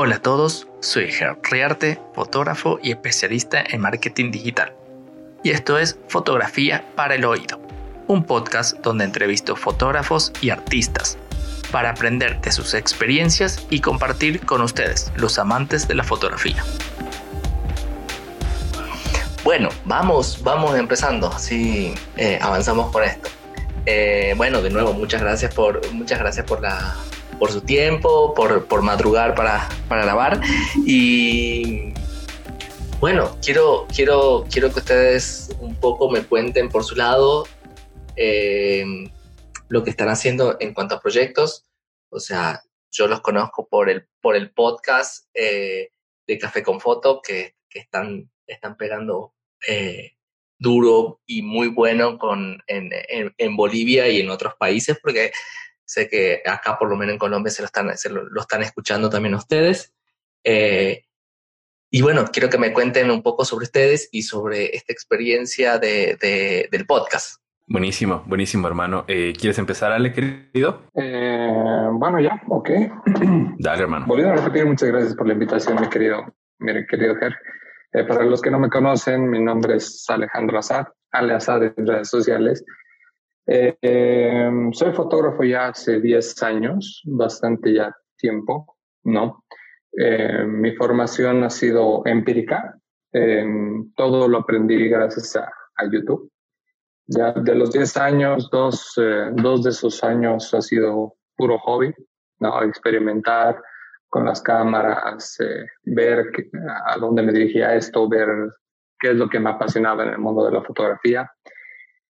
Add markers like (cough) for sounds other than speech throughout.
Hola a todos, soy Gerard Riarte, fotógrafo y especialista en marketing digital. Y esto es Fotografía para el Oído, un podcast donde entrevisto fotógrafos y artistas para aprender de sus experiencias y compartir con ustedes, los amantes de la fotografía. Bueno, vamos, vamos empezando, así eh, avanzamos con esto. Eh, bueno, de nuevo, muchas gracias por, muchas gracias por la, por su tiempo, por, por madrugar para, para, grabar. Y bueno, quiero, quiero, quiero que ustedes un poco me cuenten por su lado eh, lo que están haciendo en cuanto a proyectos. O sea, yo los conozco por el, por el podcast eh, de Café con Foto, que, que están, están pegando eh, duro y muy bueno con, en, en Bolivia y en otros países, porque Sé que acá, por lo menos en Colombia, se lo están, se lo, lo están escuchando también ustedes. Eh, y bueno, quiero que me cuenten un poco sobre ustedes y sobre esta experiencia de, de, del podcast. Buenísimo, buenísimo, hermano. Eh, ¿Quieres empezar, Ale, querido? Eh, bueno, ya, ok. (clears throat) Dale, hermano. Volviendo a repetir, muchas gracias por la invitación, mi querido, mi querido Ger. Eh, para los que no me conocen, mi nombre es Alejandro Azad, Ale Azad en redes sociales. Eh, soy fotógrafo ya hace 10 años, bastante ya tiempo, ¿no? Eh, mi formación ha sido empírica. Eh, todo lo aprendí gracias a, a, YouTube. Ya de los 10 años, dos, eh, dos de esos años ha sido puro hobby, ¿no? Experimentar con las cámaras, eh, ver que, a dónde me dirigía esto, ver qué es lo que me apasionaba en el mundo de la fotografía.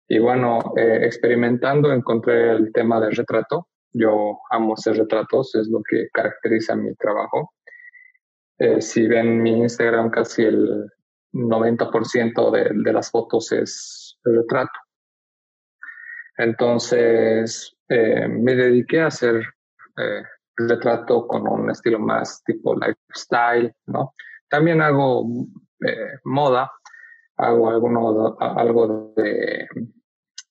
Y bueno, eh, experimentando encontré el tema del retrato. Yo amo hacer retratos, es lo que caracteriza mi trabajo. Eh, si ven mi Instagram, casi el 90% de, de, las fotos es retrato. Entonces, eh, me dediqué a hacer eh, retrato con un estilo más tipo lifestyle, ¿no? También hago eh, moda, hago alguno, algo de,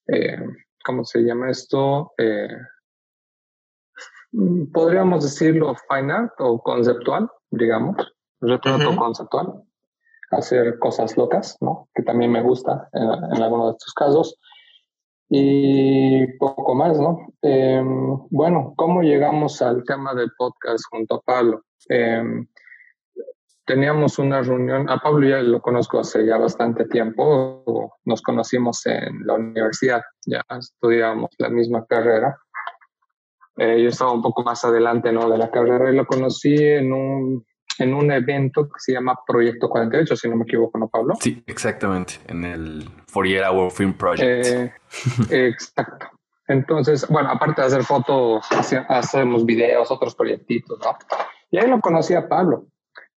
eh, ¿cómo se llama esto? Eh, podríamos decirlo fine art o conceptual, digamos, retrato uh -huh. conceptual, hacer cosas locas, ¿no? Que también me gusta en, en algunos de estos casos. Y poco más, ¿no? Eh, bueno, ¿cómo llegamos al tema del podcast junto a Pablo? Eh, teníamos una reunión, a Pablo ya lo conozco hace ya bastante tiempo, nos conocimos en la universidad, ya estudiábamos la misma carrera. Eh, yo estaba un poco más adelante ¿no? de la carrera y lo conocí en un, en un evento que se llama Proyecto 48, si no me equivoco, ¿no, Pablo? Sí, exactamente, en el 48 Hour Film Project. Eh, exacto. Entonces, bueno, aparte de hacer fotos, hacemos videos, otros proyectitos, ¿no? Y ahí lo conocí a Pablo.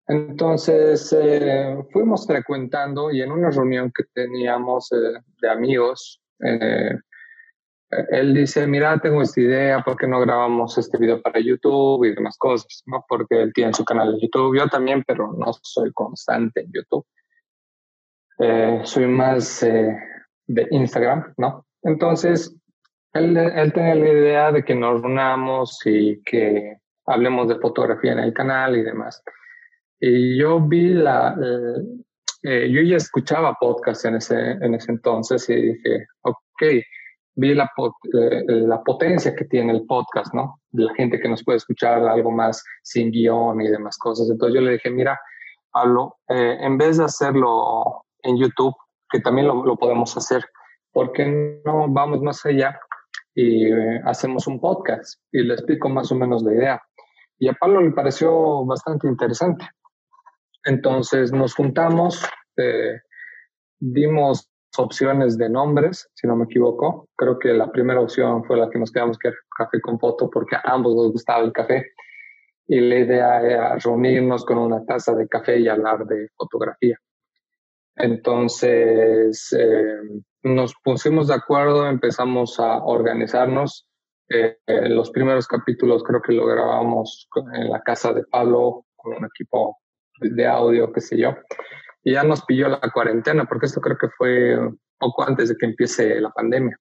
Entonces eh, fuimos frecuentando y en una reunión que teníamos eh, de amigos, eh, él dice, mira, tengo esta idea, ¿por qué no grabamos este video para YouTube y demás cosas? ¿no? Porque él tiene su canal de YouTube, yo también, pero no soy constante en YouTube. soy más de Instagram, ¿no? Entonces, él, él tenía la idea de que nos reunamos y que hablemos de fotografía en el canal y demás. Y yo vi la, eh, eh, yo ya escuchaba podcast en ese, en ese entonces y dije, ok, vi la, eh, la potencia que tiene el podcast, ¿no? La gente que nos puede escuchar algo más sin guion y demás cosas. Entonces yo le dije, mira, Pablo, eh, en vez de hacerlo en YouTube, que también lo, lo podemos hacer, ¿por qué no vamos más allá y eh, hacemos un podcast? Y le explico más o menos la idea. Y a Pablo le pareció bastante interesante. Entonces nos juntamos, eh, dimos opciones de nombres, si no me equivoco. Creo que la primera opción fue la que nos quedamos, que era café con foto, porque a ambos nos gustaba el café. Y la idea era reunirnos con una taza de café y hablar de fotografía. Entonces eh, nos pusimos de acuerdo, empezamos a organizarnos. Eh, los primeros capítulos creo que lo grabamos en la casa de Pablo con un equipo de audio, qué sé yo. Y ya nos pilló la cuarentena, porque esto creo que fue poco antes de que empiece la pandemia.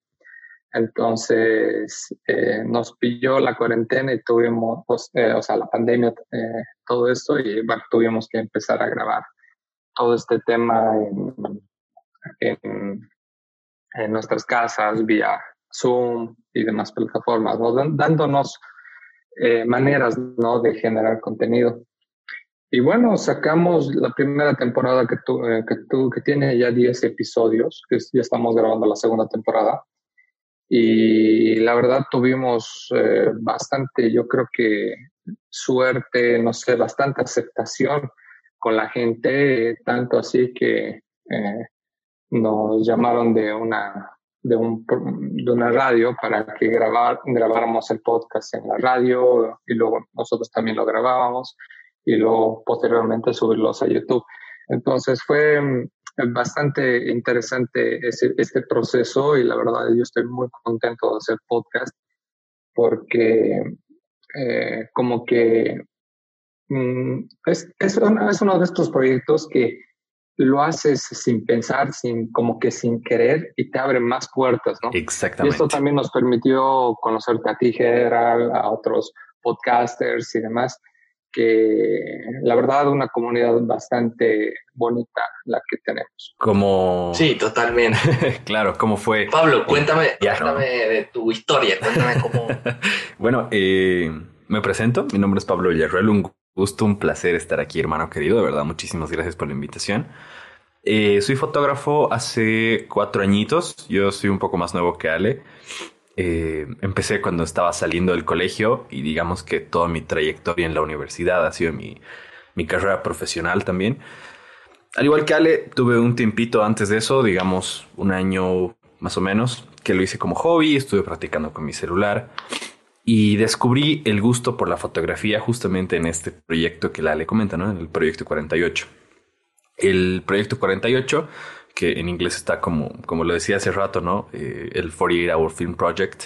Entonces eh, nos pilló la cuarentena y tuvimos, pues, eh, o sea, la pandemia, eh, todo esto, y bueno, tuvimos que empezar a grabar todo este tema en, en, nuestras casas vía Zoom y demás plataformas, dándonos maneras ¿no? de generar contenido. Y bueno, sacamos la primera temporada que, tu, que, tu, que tiene ya 10 episodios, que ya estamos grabando la segunda temporada. Y la verdad tuvimos eh, bastante, yo creo que suerte, no sé, bastante aceptación con la gente, tanto así que eh, nos llamaron de una, de, un, de una radio para que grabar, grabáramos el podcast en la radio y luego nosotros también lo grabábamos y luego posteriormente subirlos a YouTube. Entonces fue bastante interesante ese, este proceso y la verdad yo estoy muy contento de hacer podcast porque eh, como que mm, es, es, es, uno de estos proyectos que lo haces sin pensar, sin como que sin querer y te abre más puertas, ¿no? Exactamente. Y esto también nos permitió conocerte a ti, Gerald, a otros podcasters y demás que la verdad una comunidad bastante bonita la que tenemos. Como... Sí, totalmente. (laughs) claro, ¿cómo fue? Pablo, cuéntame, cuéntame de tu historia, cuéntame cómo... (laughs) bueno, eh, me presento, mi nombre es Pablo Villarreal, un gusto, un placer estar aquí, hermano querido, de verdad, muchísimas gracias por la invitación. Eh, soy fotógrafo hace cuatro añitos, yo soy un poco más nuevo que Ale. Eh, empecé cuando estaba saliendo del colegio y digamos que toda mi trayectoria en la universidad ha sido mi, carrera profesional también. Al igual que Ale, tuve un tiempito antes de eso, digamos un año más o menos, que lo hice como hobby, estuve practicando con mi celular y descubrí el gusto por la fotografía justamente en este proyecto que la Ale comenta, ¿no? En el proyecto 48. El proyecto 48 que en inglés está como, como lo decía hace rato, ¿no? Eh, el 48 Hour Film Project.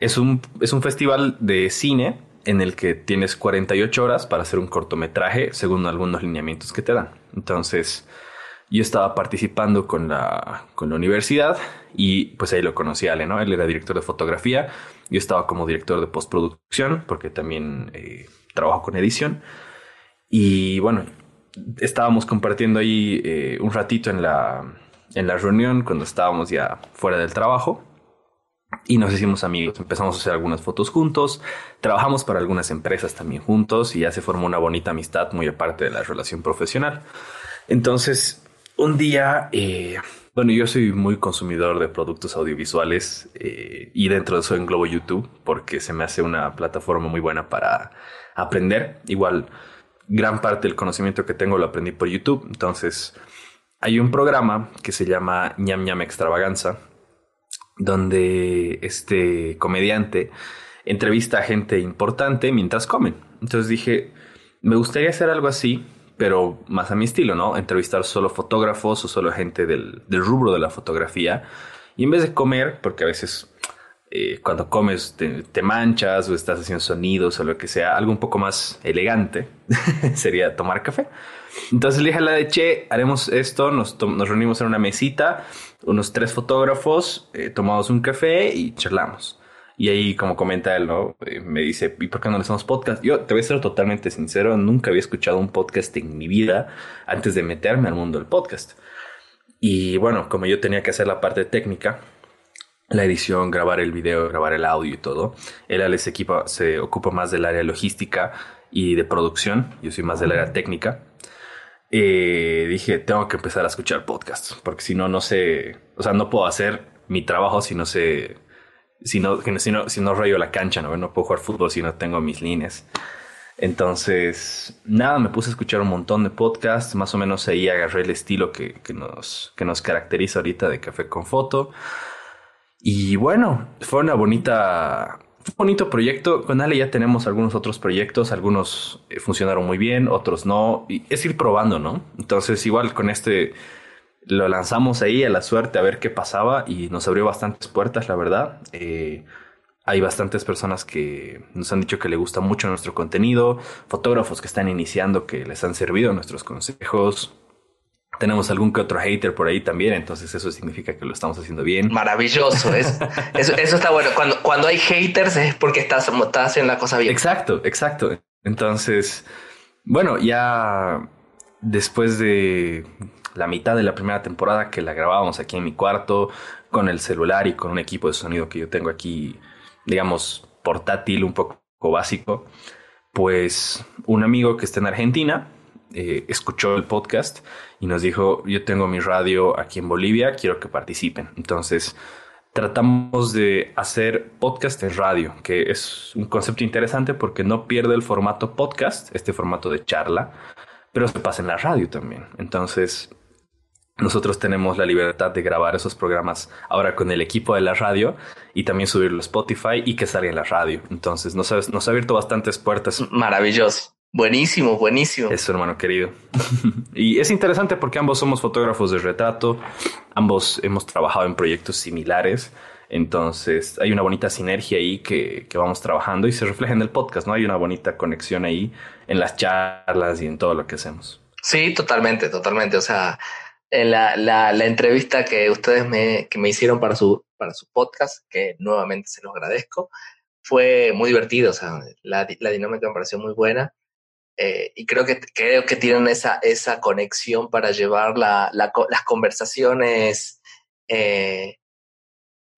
Es un, es un festival de cine en el que tienes 48 horas para hacer un cortometraje según algunos lineamientos que te dan. Entonces, yo estaba participando con la, con la universidad y pues ahí lo conocí a Ale, ¿no? Él era director de fotografía, yo estaba como director de postproducción porque también eh, trabajo con edición. Y bueno, estábamos compartiendo ahí eh, un ratito en la, en la reunión cuando estábamos ya fuera del trabajo y nos hicimos amigos. Empezamos a hacer algunas fotos juntos, trabajamos para algunas empresas también juntos y ya se formó una bonita amistad muy aparte de la relación profesional. Entonces, un día, eh, bueno, yo soy muy consumidor de productos audiovisuales eh, y dentro de eso englobo YouTube porque se me hace una plataforma muy buena para aprender. Igual gran parte del conocimiento que tengo lo aprendí por YouTube. Entonces, hay un programa que se llama ñam ñam extravaganza, donde este comediante entrevista a gente importante mientras comen. Entonces dije, me gustaría hacer algo así, pero más a mi estilo, ¿no? Entrevistar solo fotógrafos o solo gente del, del rubro de la fotografía. Y en vez de comer, porque a veces eh, cuando comes te, manchas o estás haciendo sonidos o lo que sea, algo un poco más elegante (laughs) sería tomar café. Entonces le dije a la de Che, haremos esto, nos, nos reunimos en una mesita, unos tres fotógrafos, eh, tomamos un café y charlamos. Y ahí, como comenta él, ¿no? Eh, me dice, ¿y por qué no le hacemos podcast? Yo te voy a ser totalmente sincero, nunca había escuchado un podcast en mi vida antes de meterme al mundo del podcast. Y bueno, como yo tenía que hacer la parte técnica, la edición, grabar el video, grabar el audio y todo. Él se, equipa, se ocupa más del área logística y de producción. Yo soy más del área técnica. Eh, dije, tengo que empezar a escuchar podcasts, porque si no, no sé, o sea, no puedo hacer mi trabajo si no sé, si no, si no, si no rayo la cancha, ¿no? No puedo jugar fútbol si no tengo mis líneas. Entonces, nada, me puse a escuchar un montón de podcasts, más o menos ahí agarré el estilo que, que, nos, que nos caracteriza ahorita de Café con Foto. Y bueno, fue una bonita, un bonito proyecto. Con Ale ya tenemos algunos otros proyectos, algunos eh, funcionaron muy bien, otros no. Y es ir probando, ¿no? Entonces, igual con este lo lanzamos ahí a la suerte a ver qué pasaba y nos abrió bastantes puertas, la verdad. Eh, hay bastantes personas que nos han dicho que le gusta mucho nuestro contenido, fotógrafos que están iniciando que les han servido nuestros consejos. Tenemos algún que otro hater por ahí también, entonces eso significa que lo estamos haciendo bien. Maravilloso, es, (laughs) eso, eso, está bueno. Cuando, cuando hay haters es porque estás, estás haciendo la cosa bien. Exacto, exacto. Entonces, bueno, ya después de la mitad de la primera temporada que la grabábamos aquí en mi cuarto, con el celular y con un equipo de sonido que yo tengo aquí, digamos, portátil, un poco básico, pues un amigo que está en Argentina eh, escuchó el podcast y nos dijo, yo tengo mi radio aquí en Bolivia, quiero que participen. Entonces, tratamos de hacer podcast en radio, que es un concepto interesante porque no pierde el formato podcast, este formato de charla, pero se pasa en la radio también. Entonces, nosotros tenemos la libertad de grabar esos programas ahora con el equipo de la radio y también subirlo a Spotify y que salga en la radio. Entonces nos ha, nos ha abierto bastantes puertas. Maravilloso. Buenísimo, buenísimo. Eso, hermano querido. (laughs) y es interesante porque ambos somos fotógrafos de retrato, ambos hemos trabajado en proyectos similares, entonces hay una bonita sinergia ahí que, que, vamos trabajando y se refleja en el podcast, ¿no? Hay una bonita conexión ahí en las charlas y en todo lo que hacemos. Sí, totalmente, totalmente. O sea, en la, la, la, entrevista que ustedes me, que me hicieron para su, para su podcast, que nuevamente se los agradezco, fue muy divertido, o sea, la, la dinámica me pareció muy buena. Eh, y creo que, creo que tienen esa, esa conexión para llevar la, la, las conversaciones eh,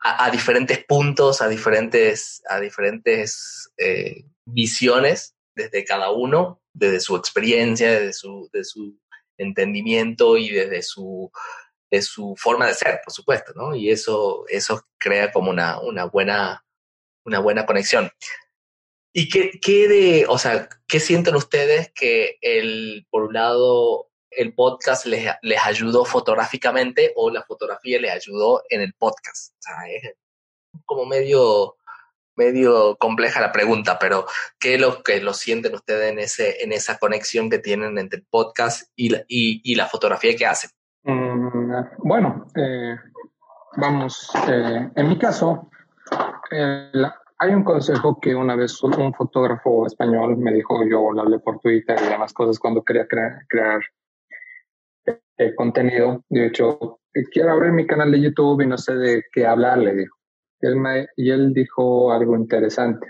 a, diferentes puntos, a diferentes, a diferentes eh, visiones desde cada uno, desde su experiencia, desde su, su entendimiento y desde su, de su forma de ser, por supuesto, ¿no? Y eso, eso crea como una, una, buena, una buena conexión. ¿Y qué, qué de, o sea, qué sienten ustedes que el, por un lado, el podcast les, les ayudó fotográficamente o la fotografía les ayudó en el podcast? O sea, es como medio, medio compleja la pregunta, pero ¿qué es lo que lo sienten ustedes en, ese, en esa conexión que tienen entre el podcast y la, y, y la fotografía que hacen? Mm, bueno, eh, vamos, eh, en mi caso, la, hay un consejo que una vez un fotógrafo español me dijo, yo lo hablé por Twitter y demás cosas cuando quería crear, crear eh, contenido. De hecho, quiero abrir mi canal de YouTube y no sé de qué hablar, le dijo. Y él, me, y él dijo algo interesante.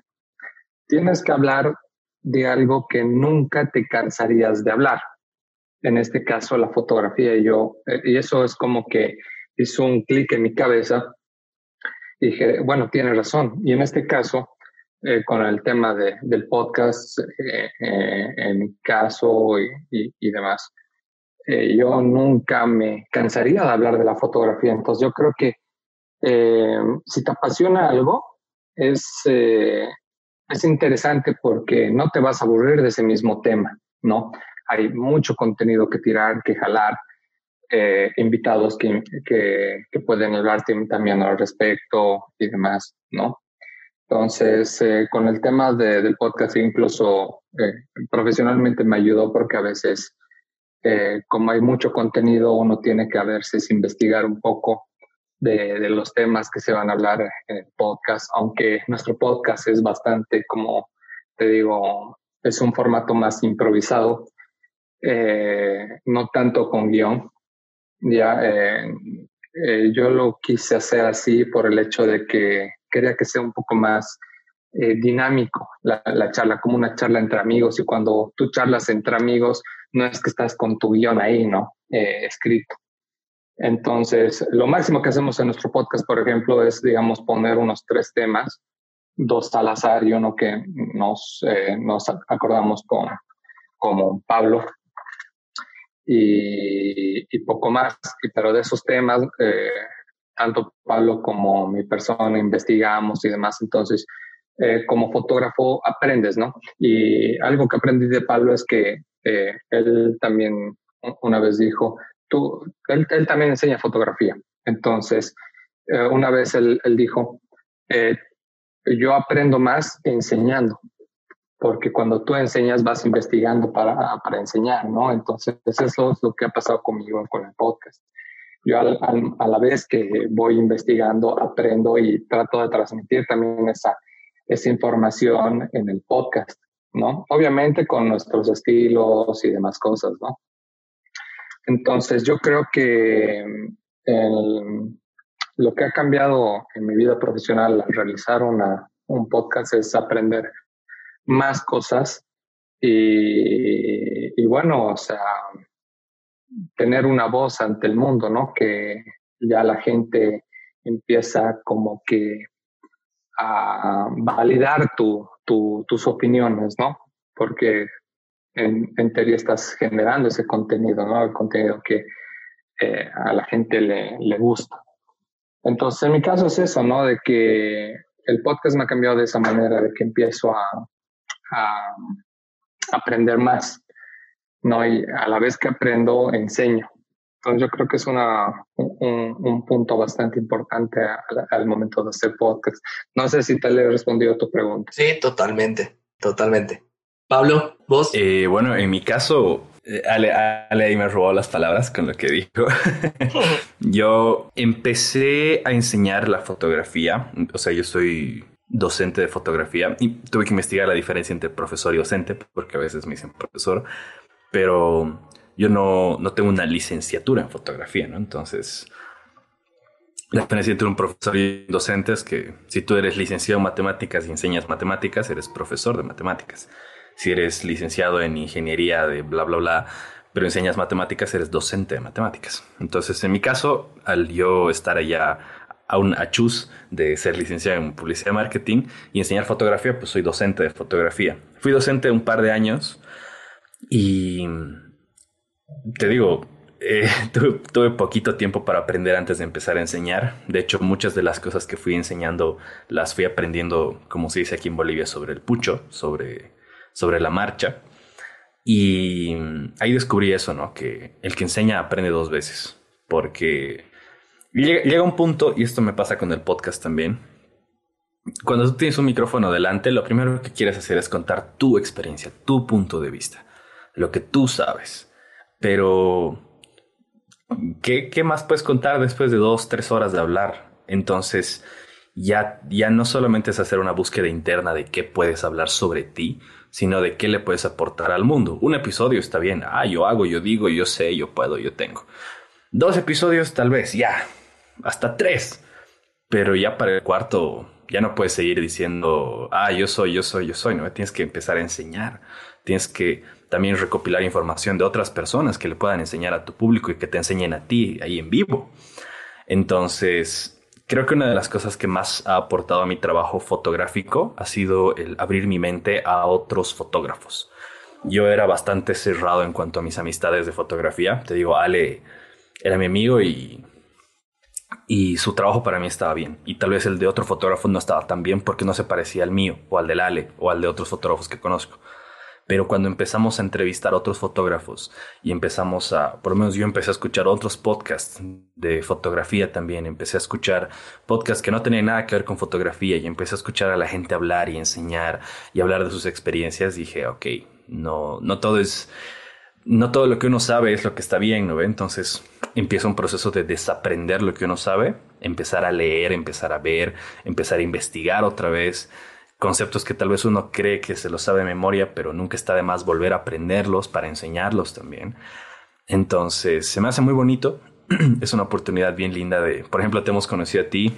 Tienes que hablar de algo que nunca te cansarías de hablar. En este caso, la fotografía. Y yo, eh, y eso es como que hizo un clic en mi cabeza dije, bueno, tiene razón. Y en este caso, eh, con el tema de, del podcast, eh, eh, en mi caso y, y, y demás, yo nunca me cansaría de hablar de la fotografía. Entonces yo creo que si te apasiona algo, es, es interesante porque no te vas a aburrir de ese mismo tema, ¿no? Hay mucho contenido que tirar, que jalar eh, invitados que, que, que, pueden hablarte también al respecto y demás, ¿no? Entonces, eh, con el tema de, del podcast, incluso eh, profesionalmente me ayudó porque a veces, eh, como hay mucho contenido, uno tiene que a veces investigar un poco de, de, los temas que se van a hablar en el podcast, aunque nuestro podcast es bastante, como te digo, es un formato más improvisado, eh, no tanto con guion, ya, eh, eh, yo lo quise hacer así por el hecho de que quería que sea un poco más eh, dinámico la, la, charla, como una charla entre amigos. Y cuando tú charlas entre amigos, no es que estás con tu guion ahí, ¿no? Escrito. Entonces, lo máximo que hacemos en nuestro podcast, por ejemplo, es, digamos, poner unos tres temas, dos al azar y uno que nos, nos acordamos con, como Pablo, y, poco más. Pero de esos temas, eh, tanto Pablo como mi persona investigamos y demás. Entonces, eh, como fotógrafo aprendes, ¿no? Y algo que aprendí de Pablo es que eh, él también una vez dijo, tú, él, él también enseña fotografía. Entonces, una vez él, él dijo, yo aprendo más enseñando porque cuando tú enseñas vas investigando para, para enseñar, ¿no? Entonces, eso es lo que ha pasado conmigo con el podcast. Yo al, al, a la vez que voy investigando, aprendo y trato de transmitir también esa, esa información en el podcast, ¿no? Obviamente con nuestros estilos y demás cosas, ¿no? Entonces yo creo que lo que ha cambiado en mi vida profesional al realizar una, un podcast es aprender más cosas y, bueno, o sea, tener una voz ante el mundo, ¿no? Que ya la gente empieza como que a validar tu, tus opiniones, ¿no? Porque en, en, teoría estás generando ese contenido, ¿no? El contenido que eh, a la gente le, le gusta. Entonces, en mi caso es eso, ¿no? De que el podcast me ha cambiado de esa manera, de que empiezo a, a aprender más, ¿no? Y a la vez que aprendo, enseño. Entonces yo creo que es una, un, un punto bastante importante al, al, momento de hacer podcast. No sé si te le he respondido a tu pregunta. Sí, totalmente, totalmente. Pablo, vos. Eh, bueno, en mi caso, eh, Ale, Ale ahí me robó las palabras con lo que dijo. (laughs) yo empecé a enseñar la fotografía, o sea, yo soy docente de fotografía y tuve que investigar la diferencia entre profesor y docente, porque a veces me dicen profesor, pero yo no, no tengo una licenciatura en fotografía, ¿no? Entonces, la diferencia entre un profesor y un docente es que si tú eres licenciado en matemáticas y enseñas matemáticas, eres profesor de matemáticas. Si eres licenciado en ingeniería de bla, bla, bla, pero enseñas matemáticas, eres docente de matemáticas. Entonces, en mi caso, al yo estar allá a un achus de ser licenciado en publicidad y marketing y enseñar fotografía, pues soy docente de fotografía. Fui docente un par de años y te digo, eh, (laughs) tuve, poquito tiempo para aprender antes de empezar a enseñar. De hecho, muchas de las cosas que fui enseñando las fui aprendiendo, como se dice aquí en Bolivia, sobre el pucho, sobre, sobre la marcha. Y ahí descubrí eso, ¿no? Que el que enseña aprende dos veces. Porque Llega, un punto, y esto me pasa con el podcast también, cuando tú tienes un micrófono delante, lo primero que quieres hacer es contar tu experiencia, tu punto de vista, lo que tú sabes. Pero, ¿qué, qué más puedes contar después de dos, tres horas de hablar? Entonces, ya, ya no solamente es hacer una búsqueda interna de qué puedes hablar sobre ti, sino de qué le puedes aportar al mundo. Un episodio está bien, ah, yo hago, yo digo, yo sé, yo puedo, yo tengo. Dos episodios tal vez, ya, hasta tres. Pero ya para el cuarto ya no puedes seguir diciendo, ah, yo soy, yo soy, yo soy, ¿no? Tienes que empezar a enseñar. Tienes que también recopilar información de otras personas que le puedan enseñar a tu público y que te enseñen a ti ahí en vivo. Entonces, creo que una de las cosas que más ha aportado a mi trabajo fotográfico ha sido el abrir mi mente a otros fotógrafos. Yo era bastante cerrado en cuanto a mis amistades de fotografía. Te digo, Ale era mi amigo y y su trabajo para mí estaba bien. Y tal vez el de otro fotógrafo no estaba tan bien porque no se parecía al mío, o al del Ale, o al de otros fotógrafos que conozco. Pero cuando empezamos a entrevistar a otros fotógrafos y empezamos a, por lo menos yo empecé a escuchar otros podcasts de fotografía también, empecé a escuchar podcasts que no tenían nada que ver con fotografía y empecé a escuchar a la gente hablar y enseñar y hablar de sus experiencias, dije, ok, no, no todo es no todo lo que uno sabe es lo que está bien, ¿no ve? Entonces empieza un proceso de desaprender lo que uno sabe, empezar a leer, empezar a ver, empezar a investigar otra vez conceptos que tal vez uno cree que se los sabe de memoria, pero nunca está de más volver a aprenderlos para enseñarlos también. Entonces, se me hace muy bonito. (clears throat) es una oportunidad bien linda de, por ejemplo, te hemos conocido a ti,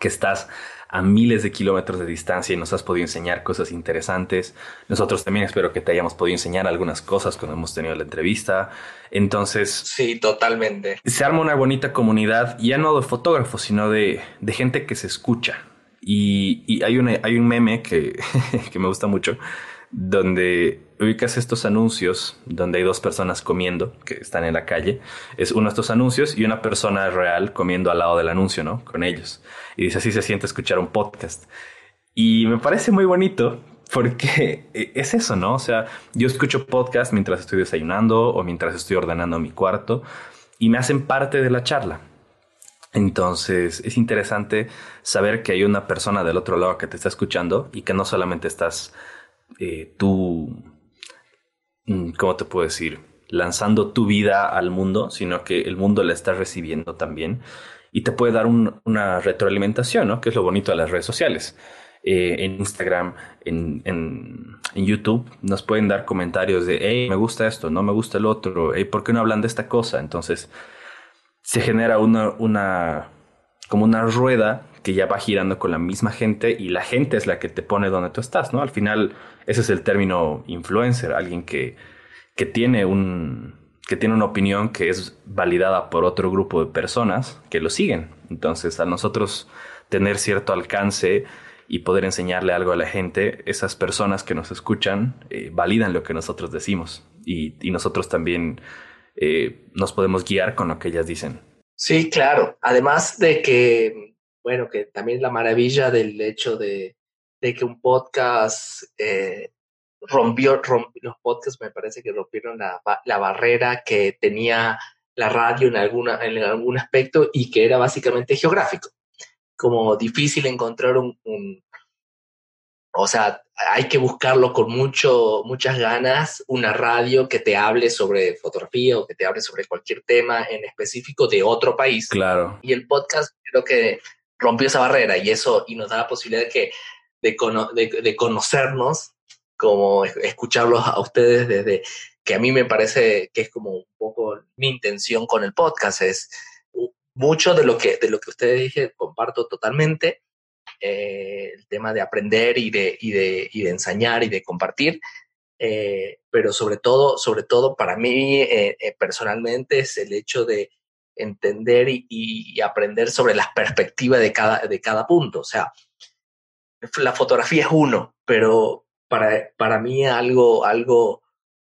que estás a miles de kilómetros de distancia y nos has podido enseñar cosas interesantes. Nosotros también espero que te hayamos podido enseñar algunas cosas cuando hemos tenido la entrevista. Entonces... Sí, totalmente. Se arma una bonita comunidad, ya no de fotógrafos, sino de, de gente que se escucha. Y, y hay, una, hay un meme que, (laughs) que me gusta mucho, donde ubicas estos anuncios donde hay dos personas comiendo que están en la calle. Es uno de estos anuncios y una persona real comiendo al lado del anuncio, ¿no? Con ellos. Y dice, así se siente escuchar un podcast. Y me parece muy bonito porque (laughs) es eso, ¿no? O sea, yo escucho podcast mientras estoy desayunando o mientras estoy ordenando mi cuarto y me hacen parte de la charla. Entonces es interesante saber que hay una persona del otro lado que te está escuchando y que no solamente estás eh, tú, mm, ¿cómo te puedo decir? Lanzando tu vida al mundo, sino que el mundo la está recibiendo también y te puede dar una retroalimentación, ¿no? Que es lo bonito de las redes sociales. eh, en Instagram, en, en, YouTube, nos pueden dar comentarios de, hey, me gusta esto, no me gusta el otro, hey, ¿por qué no hablan de esta cosa? Entonces se genera una, una, como una rueda que ya va girando con la misma gente y la gente es la que te pone donde tú estás, ¿no? Al final, ese es el término influencer, alguien que, que tiene un, que tiene una opinión que es validada por otro grupo de personas que lo siguen. Entonces, a nosotros tener cierto alcance y poder enseñarle algo a la gente, esas personas que nos escuchan eh, validan lo que nosotros decimos y, nosotros también eh, nos podemos guiar con lo que ellas dicen. Sí, claro. Además de que, bueno, que también la maravilla del hecho de, que un podcast eh, rompió, los podcasts me parece que rompieron la, la, barrera que tenía la radio en, alguna, en algún aspecto y que era básicamente geográfico. Como difícil encontrar un, o sea, hay que buscarlo con mucho, muchas ganas, una radio que te hable sobre fotografía o que te hable sobre cualquier tema en específico de otro país. Claro. Y el podcast creo que rompió esa barrera y eso y nos da la posibilidad de, que, de, de conocernos como escucharlos a ustedes desde que a mí me parece que es como un poco mi intención con el podcast, es mucho de lo que, de lo que ustedes dije, comparto totalmente, eh, el tema de aprender y de, y de, y de enseñar y de compartir, eh, pero sobre todo, sobre todo para mí eh, personalmente es el hecho de entender y, y, aprender sobre las perspectivas de cada, de cada punto. O sea, la fotografía es uno, pero para, para mí algo, algo,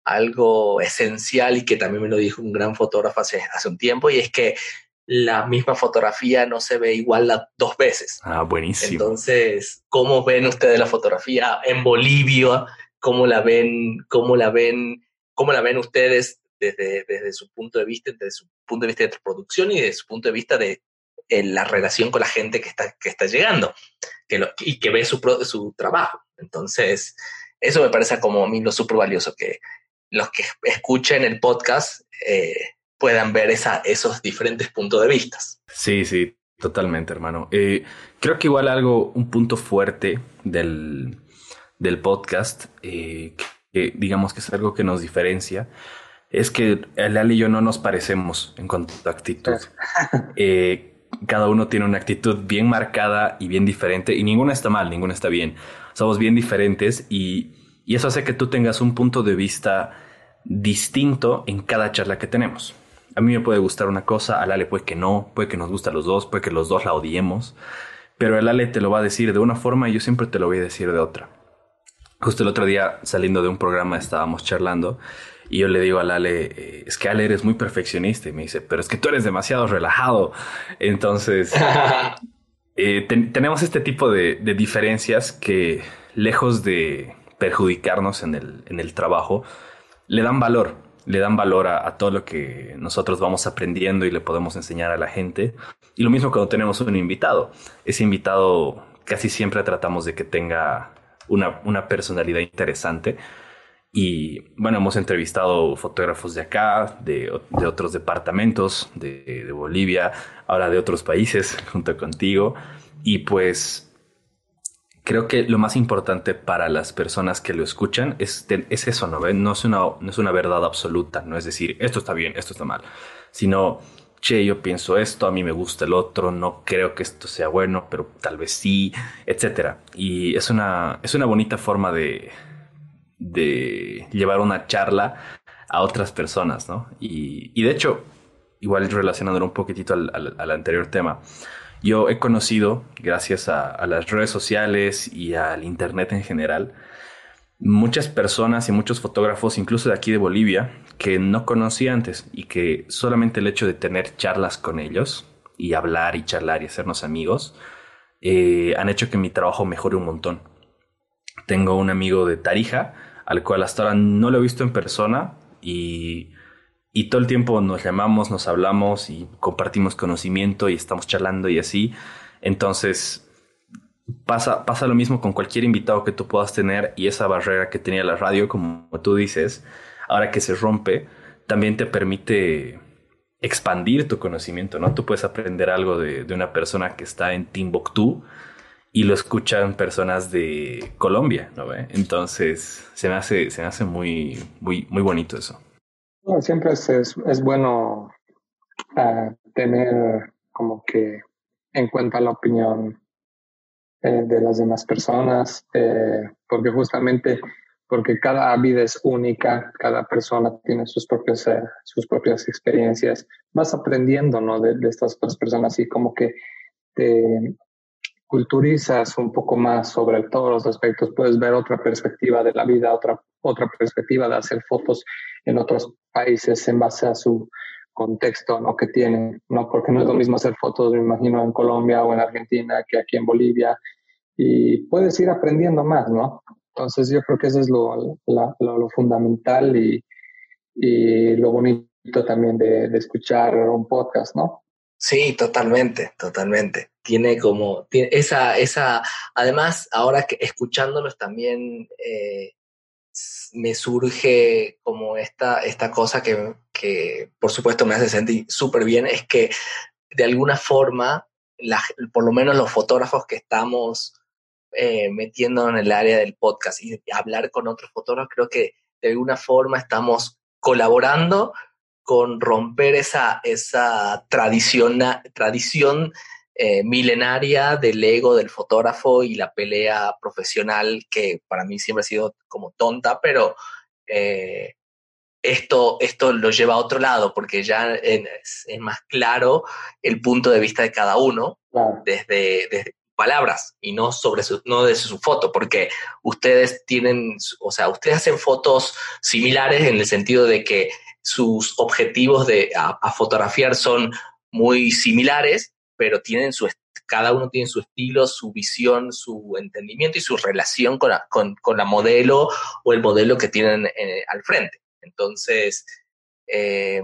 algo esencial y que también me lo dijo un gran fotógrafo hace, hace un tiempo, y es que la misma fotografía no se ve igual las dos veces. Ah, buenísimo. Entonces, ¿cómo ven ustedes la fotografía en Bolivia? ¿Cómo la ven? ¿Cómo la ven? ¿Cómo la ven ustedes desde, desde su punto de vista, desde su punto de vista de producción y desde su punto de vista de la relación con la gente que está, que está llegando que y que ve su, su trabajo? Entonces, eso me parece como a mí lo súper valioso, que los que escuchen el podcast eh, puedan ver esa, esos diferentes puntos de vista. Sí, sí, totalmente, hermano. Eh, creo que igual algo, un punto fuerte del, del podcast, eh, que digamos que es algo que nos diferencia, es que Ale y yo no nos parecemos en cuanto a actitud. (laughs) cada uno tiene una actitud bien marcada y bien diferente y ninguna está mal, ninguna está bien. Somos bien diferentes y, eso hace que tú tengas un punto de vista distinto en cada charla que tenemos. A mí me puede gustar una cosa, a Ale puede que no, puede que nos guste a los dos, puede que los dos la odiemos, pero el Ale te lo va a decir de una forma y yo siempre te lo voy a decir de otra. Justo el otro día saliendo de un programa estábamos charlando y yo le digo a Ale, eh, es que Ale eres muy perfeccionista. Y me dice, pero es que tú eres demasiado relajado. Entonces, (laughs) eh, tenemos este tipo de, diferencias que, lejos de perjudicarnos en el, en el trabajo, le dan valor. Le dan valor a, todo lo que nosotros vamos aprendiendo y le podemos enseñar a la gente. Y lo mismo cuando tenemos un invitado. Ese invitado casi siempre tratamos de que tenga una, una personalidad interesante y bueno, hemos entrevistado fotógrafos de acá, de, otros departamentos, de, Bolivia, ahora de otros países (laughs) junto contigo. Y pues creo que lo más importante para las personas que lo escuchan es, es eso, ¿no? No es, una, no es una verdad absoluta, no es decir, esto está bien, esto está mal, sino, che, yo pienso esto, a mí me gusta el otro, no creo que esto sea bueno, pero tal vez sí, etc. Y es una, es una bonita forma de, de llevar una charla a otras personas, ¿no? Y, de hecho, igual relacionándolo un poquitito al, anterior tema, yo he conocido, gracias a, las redes sociales y al Internet en general, muchas personas y muchos fotógrafos, incluso de aquí de Bolivia, que no conocí antes y que solamente el hecho de tener charlas con ellos y hablar y charlar y hacernos amigos, eh, han hecho que mi trabajo mejore un montón. Tengo un amigo de Tarija al cual hasta ahora no lo he visto en persona y, y todo el tiempo nos llamamos, nos hablamos y compartimos conocimiento y estamos charlando y así. Entonces pasa, pasa lo mismo con cualquier invitado que tú puedas tener y esa barrera que tenía la radio, como tú dices, ahora que se rompe, también te permite expandir tu conocimiento, ¿no? Tú puedes aprender algo de, de una persona que está en Timbuktu y lo escuchan personas de Colombia, ¿no ve? Entonces se me hace, se me hace muy, muy, muy bonito eso. siempre es, es, bueno uh, tener como que en cuenta la opinión eh, de las demás personas, eh, porque justamente porque cada vida es única, cada persona tiene sus propias, eh, sus propias experiencias, vas aprendiendo ¿no? de, de estas otras personas y como que te culturizas un poco más sobre todos los aspectos, puedes ver otra perspectiva de la vida, otra, otra perspectiva de hacer fotos en otros países en base a su contexto ¿no? que tienen, ¿no? porque no es lo mismo hacer fotos, me imagino, en Colombia o en Argentina que aquí en Bolivia, y puedes ir aprendiendo más, ¿no? Entonces yo creo que eso es lo, lo, fundamental y, y, lo bonito también de, de escuchar un podcast, ¿no? Sí, totalmente, totalmente. Tiene como, tiene esa, esa, además, ahora que escuchándolos también eh, me surge como esta, esta cosa que, que, por supuesto me hace sentir súper bien, es que de alguna forma, la, por lo menos los fotógrafos que estamos eh, metiendo en el área del podcast y hablar con otros fotógrafos, creo que de alguna forma estamos colaborando con romper esa, esa tradición, tradición eh, milenaria del ego del fotógrafo y la pelea profesional que para mí siempre ha sido como tonta, pero eh, esto, esto lo lleva a otro lado porque ya es, más claro el punto de vista de cada uno desde, desde palabras y no sobre su, no desde su foto, porque ustedes tienen, o sea, ustedes hacen fotos similares en el sentido de que sus objetivos de, a, fotografiar son muy similares, pero tienen su, cada uno tiene su estilo, su visión, su entendimiento y su relación con la, con, con la modelo o el modelo que tienen eh, al frente. Entonces, eh,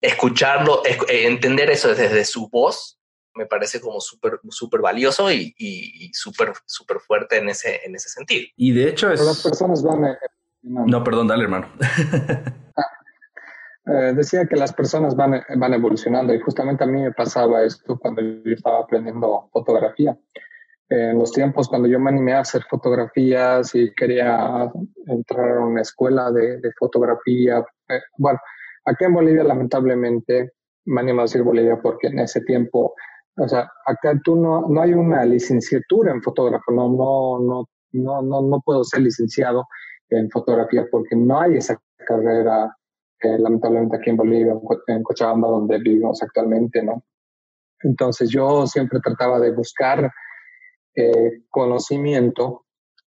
escucharlo, entender eso desde su voz, me parece como súper súper valioso y, y, súper súper fuerte en ese, en ese sentido. Y de hecho es... Las personas van no, perdón, dale, hermano. Eh, decía que las personas van, van evolucionando y justamente a mí me pasaba esto cuando yo estaba aprendiendo fotografía. en los tiempos cuando yo me animé a hacer fotografías y quería entrar a una escuela de, fotografía, eh, bueno, aquí en Bolivia lamentablemente me animo a decir Bolivia porque en ese tiempo, o sea, acá tú no, no hay una licenciatura en fotógrafo, no, no, no, no, no, no puedo ser licenciado en fotografía porque no hay esa carrera, eh, lamentablemente aquí en Bolivia, en Cochabamba, donde vivimos actualmente, ¿no? Entonces yo siempre trataba de buscar eh, conocimiento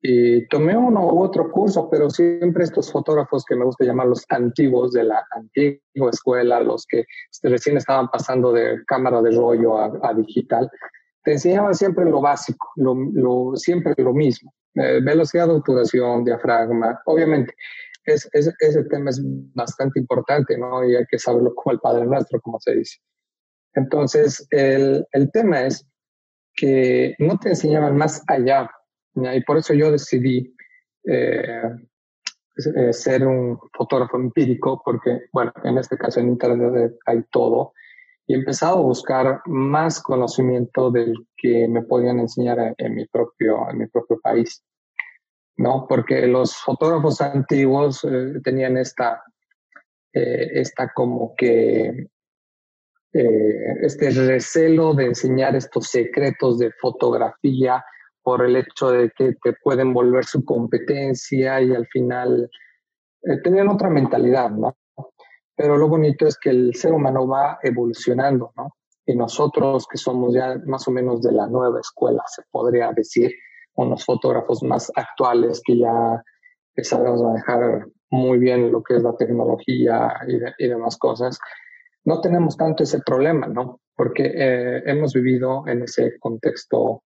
y tomé uno u otro curso, pero siempre estos fotógrafos que me gusta llamar los antiguos de la antigua escuela, los que recién estaban pasando de cámara de rollo a, digital, te enseñaban siempre lo básico, lo, lo, siempre lo mismo. Eh, velocidad de obturación, diafragma, obviamente. Es, ese tema es bastante importante, ¿no? Y hay que saberlo como el Padre Nuestro, como se dice. Entonces, el, el tema es que no te enseñaban más allá. Y por eso yo decidí eh, eh, ser un fotógrafo empírico, porque, bueno, en este caso en Internet hay todo y he empezado a buscar más conocimiento del que me podían enseñar en, mi, propio, en mi propio país. ¿No? Porque los fotógrafos antiguos eh, tenían esta, eh, esta como que, eh, este recelo de enseñar estos secretos de fotografía por el hecho de que te pueden volver su competencia y al final tenían otra mentalidad, ¿no? Pero lo bonito es que el ser humano va evolucionando, ¿no? Y nosotros que somos ya más o menos de la nueva escuela, se podría decir, unos fotógrafos más actuales que ya sabemos manejar muy bien lo que es la tecnología y, demás cosas, no tenemos tanto ese problema, ¿no? Porque eh, hemos vivido en ese contexto,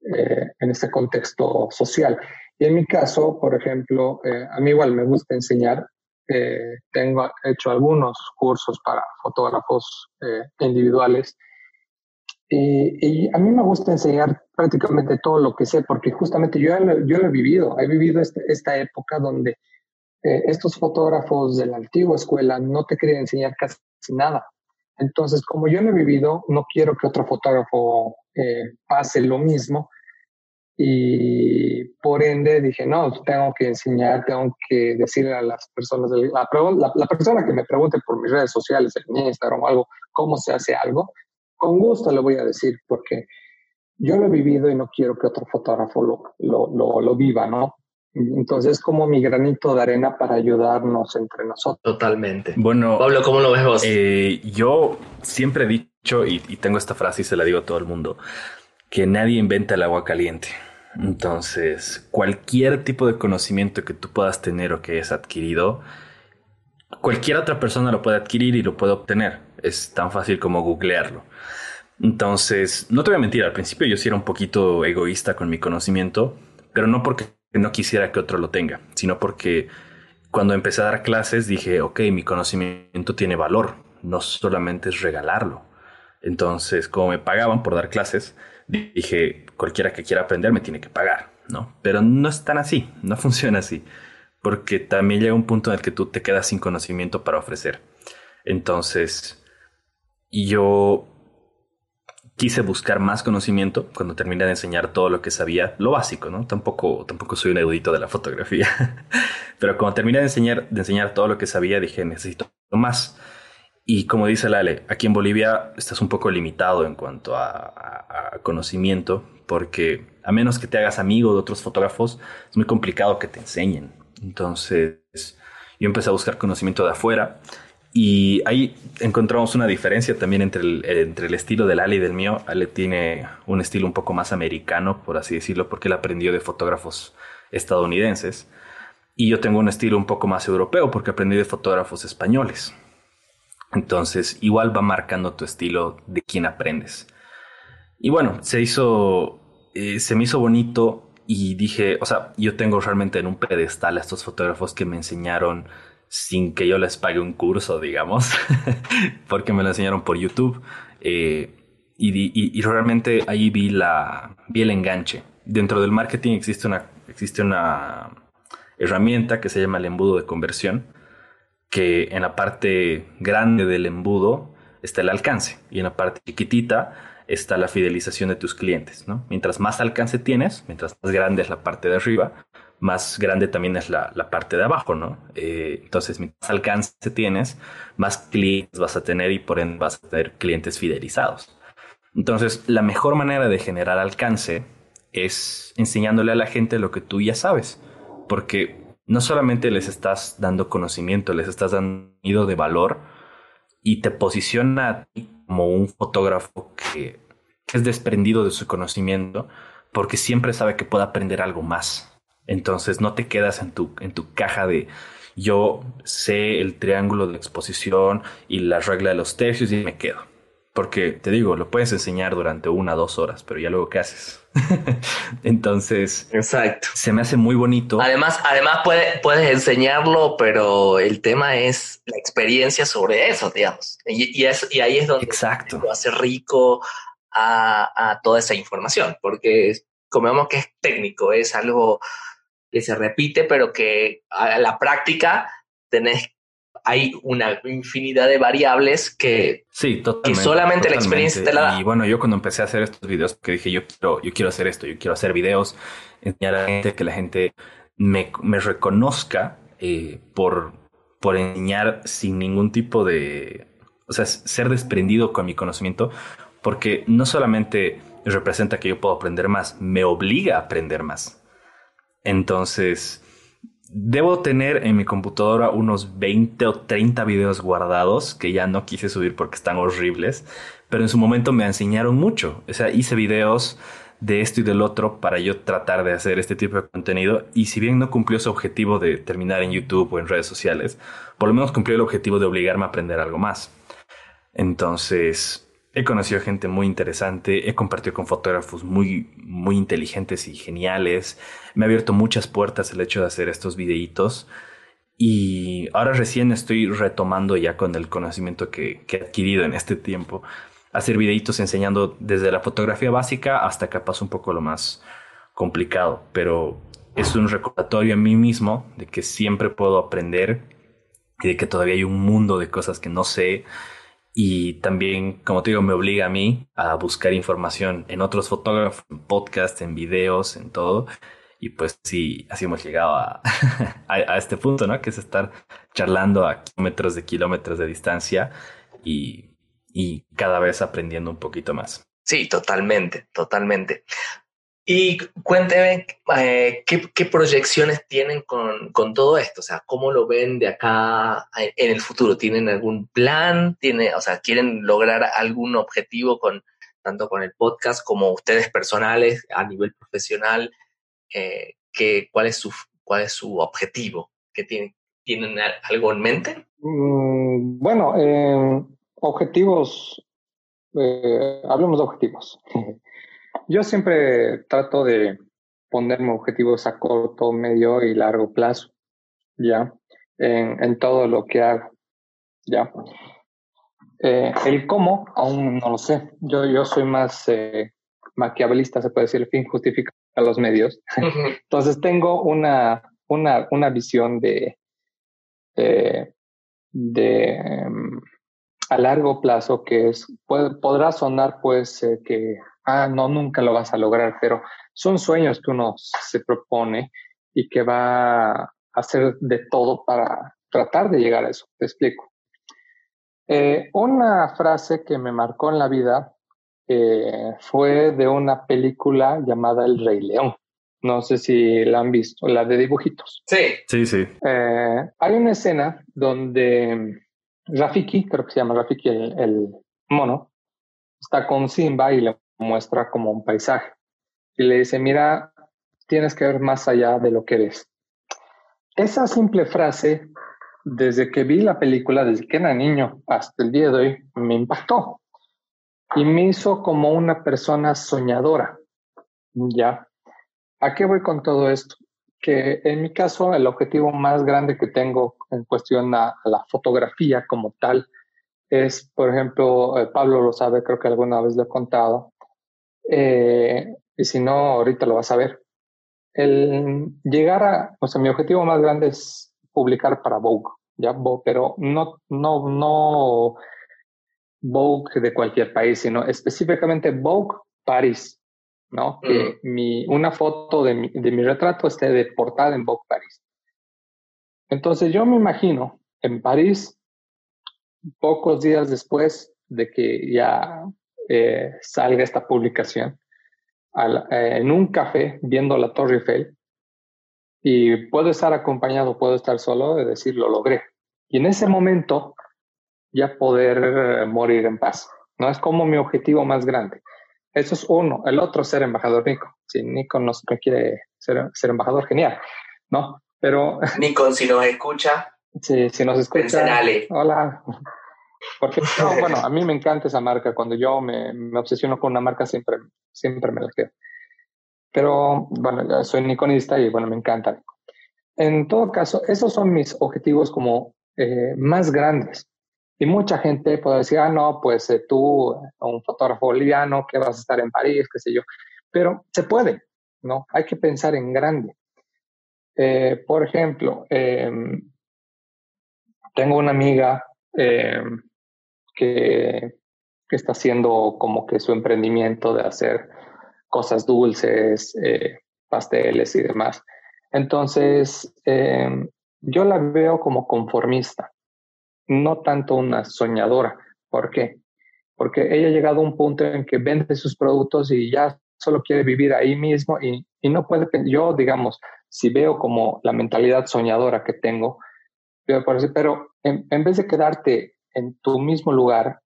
eh, en ese contexto social. Y en mi caso, por ejemplo, eh, a mí igual me gusta enseñar, eh, tengo hecho algunos cursos para fotógrafos eh, individuales y, a mí me gusta enseñar prácticamente todo lo que sé porque justamente yo, yo lo he vivido, he vivido este, esta época donde eh, estos fotógrafos de la antigua escuela no te querían enseñar casi nada. Entonces, como yo lo he vivido, no quiero que otro fotógrafo eh, pase lo mismo. Y por ende dije, no, tengo que enseñar, tengo que decirle a las personas, la, la, persona que me pregunte por mis redes sociales, en Instagram o algo, cómo se hace algo, con gusto le voy a decir, porque yo lo he vivido y no quiero que otro fotógrafo lo, lo, lo, lo viva, ¿no? Entonces, como mi granito de arena para ayudarnos entre nosotros. Totalmente. Bueno, Pablo, ¿cómo lo ves vos? Eh, yo siempre he dicho, y, tengo esta frase y se la digo a todo el mundo, que nadie inventa el agua caliente. Entonces, cualquier tipo de conocimiento que tú puedas tener o que hayas adquirido, cualquier otra persona lo puede adquirir y lo puede obtener. Es tan fácil como googlearlo. Entonces, no te voy a mentir, al principio yo sí era un poquito egoísta con mi conocimiento, pero no porque no quisiera que otro lo tenga, sino porque cuando empecé a dar clases dije, ok, mi conocimiento tiene valor, no solamente es regalarlo. Entonces, como me pagaban por dar clases, dije, cualquiera que quiera aprender me tiene que pagar, ¿no? Pero no es tan así, (laughs) no funciona así, porque también llega un punto en el que tú te quedas sin conocimiento para ofrecer. Entonces, yo quise buscar más conocimiento cuando terminé de enseñar todo lo que sabía, lo básico, ¿no? Tampoco, tampoco soy un erudito de la fotografía, (laughs) pero cuando terminé de enseñar, de enseñar todo lo que sabía, dije, necesito más. Y como dice Lale, aquí en Bolivia estás un poco limitado en cuanto a, a, conocimiento, porque a menos que te hagas amigo de otros fotógrafos, es muy complicado que te enseñen. Entonces, yo empecé a buscar conocimiento de afuera y ahí encontramos una diferencia también entre el, entre el estilo del Ale y del mío. Ale tiene un estilo un poco más americano, por así decirlo, porque él aprendió de fotógrafos estadounidenses. Y yo tengo un estilo un poco más europeo, porque aprendí de fotógrafos españoles. Entonces, igual va marcando tu estilo de quién aprendes. Y bueno, se hizo, eh, se me hizo bonito y dije, o sea, yo tengo realmente en un pedestal a estos fotógrafos que me enseñaron sin que yo les pague un curso, digamos, (laughs) porque me lo enseñaron por YouTube. Eh, y, realmente ahí vi, la, vi el enganche. Dentro del marketing existe una, herramienta que se llama el embudo de conversión, que en la parte grande del embudo está el alcance y en la parte chiquitita está la fidelización de tus clientes. Mientras más alcance tienes, mientras más grande es la parte de arriba, más grande también es la, parte de abajo, ¿no? Eh, entonces, mientras alcance tienes, más clientes vas a tener y por ende vas a tener clientes fidelizados. Entonces, la mejor manera de generar alcance es enseñándole a la gente lo que tú ya sabes, porque no solamente les estás dando conocimiento, les estás dando de valor y te posiciona como un fotógrafo que es desprendido de su conocimiento porque siempre sabe que puede aprender algo más. Entonces no te quedas en tu, en tu caja de yo sé el triángulo de exposición y la regla de los tercios y me quedo. Porque te digo, lo puedes enseñar durante una o dos horas, pero ya luego qué haces. (laughs) Entonces, exacto. Se me hace muy bonito. Además, además puede, puedes enseñarlo, pero el tema es la experiencia sobre eso, digamos. Y, y, es, y ahí es donde exacto. lo hace rico a, a toda esa información, porque como vemos que es técnico, es algo que se repite, pero que a la práctica tenés, hay una infinidad de variables que, sí, totalmente, solamente la experiencia te la da. Y bueno, yo cuando empecé a hacer estos videos, que dije, yo quiero, yo quiero hacer esto, yo quiero hacer videos, enseñar a la gente, que la gente me, me reconozca eh, por, por enseñar sin ningún tipo de, o sea, ser desprendido con mi conocimiento, porque no solamente representa que yo puedo aprender más, me obliga a aprender más. Entonces, debo tener en mi computadora unos 20 o 30 videos guardados que ya no quise subir porque están horribles, pero en su momento me enseñaron mucho. O sea, hice videos de esto y del otro para yo tratar de hacer este tipo de contenido y si bien no cumplió su objetivo de terminar en YouTube o en redes sociales, por lo menos cumplió el objetivo de obligarme a aprender algo más. Entonces, He conocido gente muy interesante, he compartido con fotógrafos muy, muy inteligentes y geniales. Me ha abierto muchas puertas el hecho de hacer estos videitos. Y ahora recién estoy retomando ya con el conocimiento que, he adquirido en este tiempo. Hacer videitos enseñando desde la fotografía básica hasta capaz un poco lo más complicado. Pero es un recordatorio a mí mismo de que siempre puedo aprender y de que todavía hay un mundo de cosas que no sé Y también, como te digo, me obliga a mí a buscar información en otros fotógrafos, en podcast, en videos, en todo. Y pues sí, así hemos llegado (laughs) a, a, este punto, ¿no? Que es estar charlando a kilómetros de kilómetros de distancia y, y cada vez aprendiendo un poquito más. Sí, totalmente, totalmente. Y cuénteme eh, ¿qué, proyecciones tienen con, con, todo esto, o sea, cómo lo ven de acá en el futuro. ¿Tienen algún plan? ¿Tiene, o sea, quieren lograr algún objetivo con tanto con el podcast como ustedes personales a nivel profesional? Eh, ¿Cuál es su cuál es su objetivo? ¿Qué tienen, tienen algo en mente? Mm, bueno, eh, objetivos. hablemos de objetivos. (laughs) Yo siempre trato de ponerme objetivos a corto, medio y largo plazo, ¿ya? En, en todo lo que hago, ¿ya? Eh, el cómo, aún no lo sé. Yo, yo soy más eh, maquiavelista, se puede decir, el fin justifica los medios. (laughs) Entonces tengo una, una, una visión de, de em, a largo plazo que es, puede, podrá sonar pues eh, que ah, no, nunca lo vas a lograr, pero son sueños que uno se propone y que va a hacer de todo para tratar de llegar a eso. Te explico. Eh, una frase que me marcó en la vida eh, fue de una película llamada El Rey León. No sé si la han visto, la de dibujitos. Sí, sí, sí. Eh, hay una escena donde Rafiki, creo que se llama Rafiki el, el mono, está con Simba y le muestra como un paisaje y le dice, mira, tienes que ver más allá de lo que ves. Esa simple frase, desde que vi la película, desde que era niño hasta el día de hoy, me impactó y me hizo como una persona soñadora. ¿Ya? ¿A qué voy con todo esto? Que en mi caso el objetivo más grande que tengo en cuestión a la fotografía como tal es, por ejemplo, eh, Pablo lo sabe, creo que alguna vez lo he contado, eh, y si no, ahorita lo vas a ver. El llegar a, o sea, mi objetivo más grande es publicar para Vogue, ya, pero no, no, no Vogue de cualquier país, sino específicamente Vogue París, ¿no? Que mi, una foto de mi, de mi retrato esté de portada en Vogue París. Entonces yo me imagino en París, pocos días después de que ya eh, salga esta publicación eh, en un café viendo la Torre Eiffel y puedo estar acompañado, puedo estar solo, de decir, lo logré. Y en ese momento ya poder eh, morir en paz. No es como mi objetivo más grande. Eso es uno. El otro, ser embajador Nico. Si Nico no, quiere ser, ser, embajador, genial. ¿No? Pero... (laughs) Nico, si nos escucha... Sí, si nos escucha... Hola. Porque, (laughs) bueno, a mí me encanta esa marca. Cuando yo me, me, obsesiono con una marca, siempre, siempre me la quedo. Pero, bueno, soy niconista y, bueno, me encanta. En todo caso, esos son mis objetivos como eh, más grandes. Y mucha gente puede decir, ah, no, pues eh, tú, un fotógrafo boliviano, que vas a estar en París, qué sé yo. Pero se puede, ¿no? Hay que pensar en grande. Eh, por ejemplo, em, tengo una amiga em, que, está haciendo como que su emprendimiento de hacer cosas dulces, eh, pasteles y demás. Entonces, em, yo la veo como conformista, no tanto una soñadora. ¿Por qué? Porque ella ha llegado a un punto en que vende sus productos y ya solo quiere vivir ahí mismo y, no puede, yo digamos, si veo como la mentalidad soñadora que tengo, pero en, en vez de quedarte en tu mismo lugar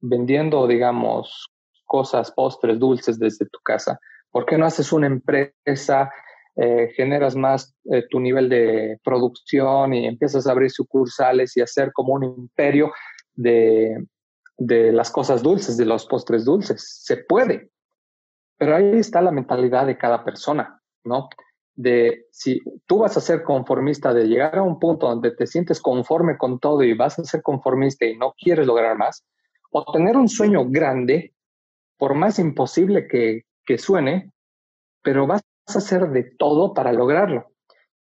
vendiendo, digamos, cosas, postres, dulces desde tu casa? ¿Por qué no haces una empresa, eh, generas más eh, tu nivel de producción y empiezas a abrir sucursales y hacer como un imperio de, de las cosas dulces, de los postres dulces? Se puede, pero ahí está la mentalidad de cada persona, ¿no? de si tú vas a ser conformista, de llegar a un punto donde te sientes conforme con todo y vas a ser conformista y no quieres lograr más, o tener un sueño grande, por más imposible que, que suene, pero vas a hacer de todo para lograrlo.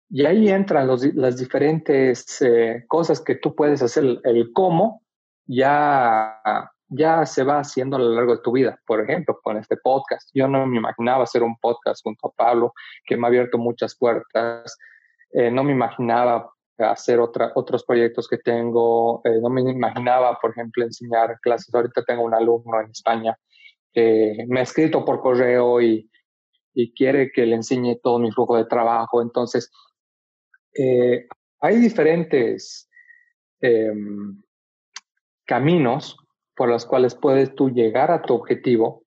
Y ahí entran las diferentes eh, cosas que tú puedes hacer, el cómo ya, ya se va haciendo a lo largo de tu vida. Por ejemplo, con este podcast. Yo no me imaginaba hacer un podcast junto a Pablo, que me ha abierto muchas puertas. Eh, no me imaginaba hacer otra, otros proyectos que tengo. Eh, no me imaginaba, por ejemplo, enseñar clases. Ahorita tengo un alumno en España que me ha escrito por correo y, y quiere que le enseñe todo mi flujo de trabajo. Entonces, eh, hay diferentes em, caminos por los cuales puedes tú llegar a tu objetivo,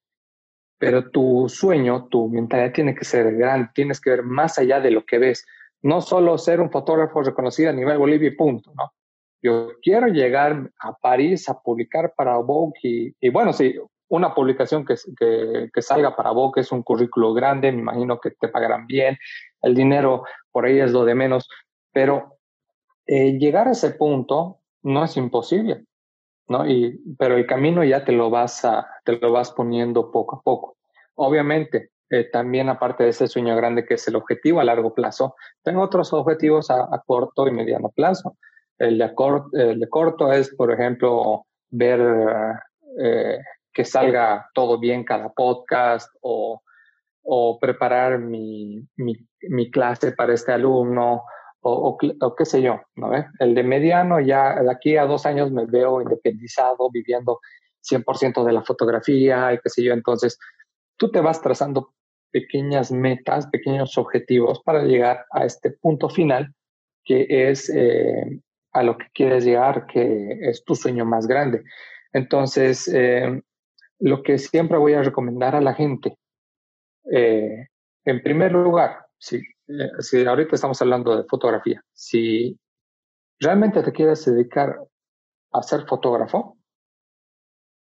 pero tu sueño, tu mentalidad tiene que ser grande, tienes que ver más allá de lo que ves no solo ser un fotógrafo reconocido a nivel Bolivia y punto, ¿no? Yo quiero llegar a París a publicar para Vogue y, bueno, sí, una publicación que, que, salga para Vogue es un currículo grande, me imagino que te pagarán bien, el dinero por ahí es lo de menos, pero eh, llegar a ese punto no es imposible, ¿no? Y, pero el camino ya te lo vas te lo vas poniendo poco a poco. Obviamente, eh, también aparte de ese sueño grande que es el objetivo a largo plazo, tengo otros objetivos a, corto y mediano plazo. El de, el de, corto es, por ejemplo, ver eh, que salga todo bien cada podcast o, o preparar mi, mi, mi, clase para este alumno o, o, qué sé yo. ¿no? El de mediano ya de aquí a dos años me veo independizado, viviendo 100% de la fotografía y qué sé yo. Entonces, tú te vas trazando pequeñas metas, pequeños objetivos para llegar a este punto final que es eh, a lo que quieres llegar, que es tu sueño más grande. Entonces, eh, lo que siempre voy a recomendar a la gente, eh, en primer lugar, si, si ahorita estamos hablando de fotografía, si realmente te quieres dedicar a ser fotógrafo,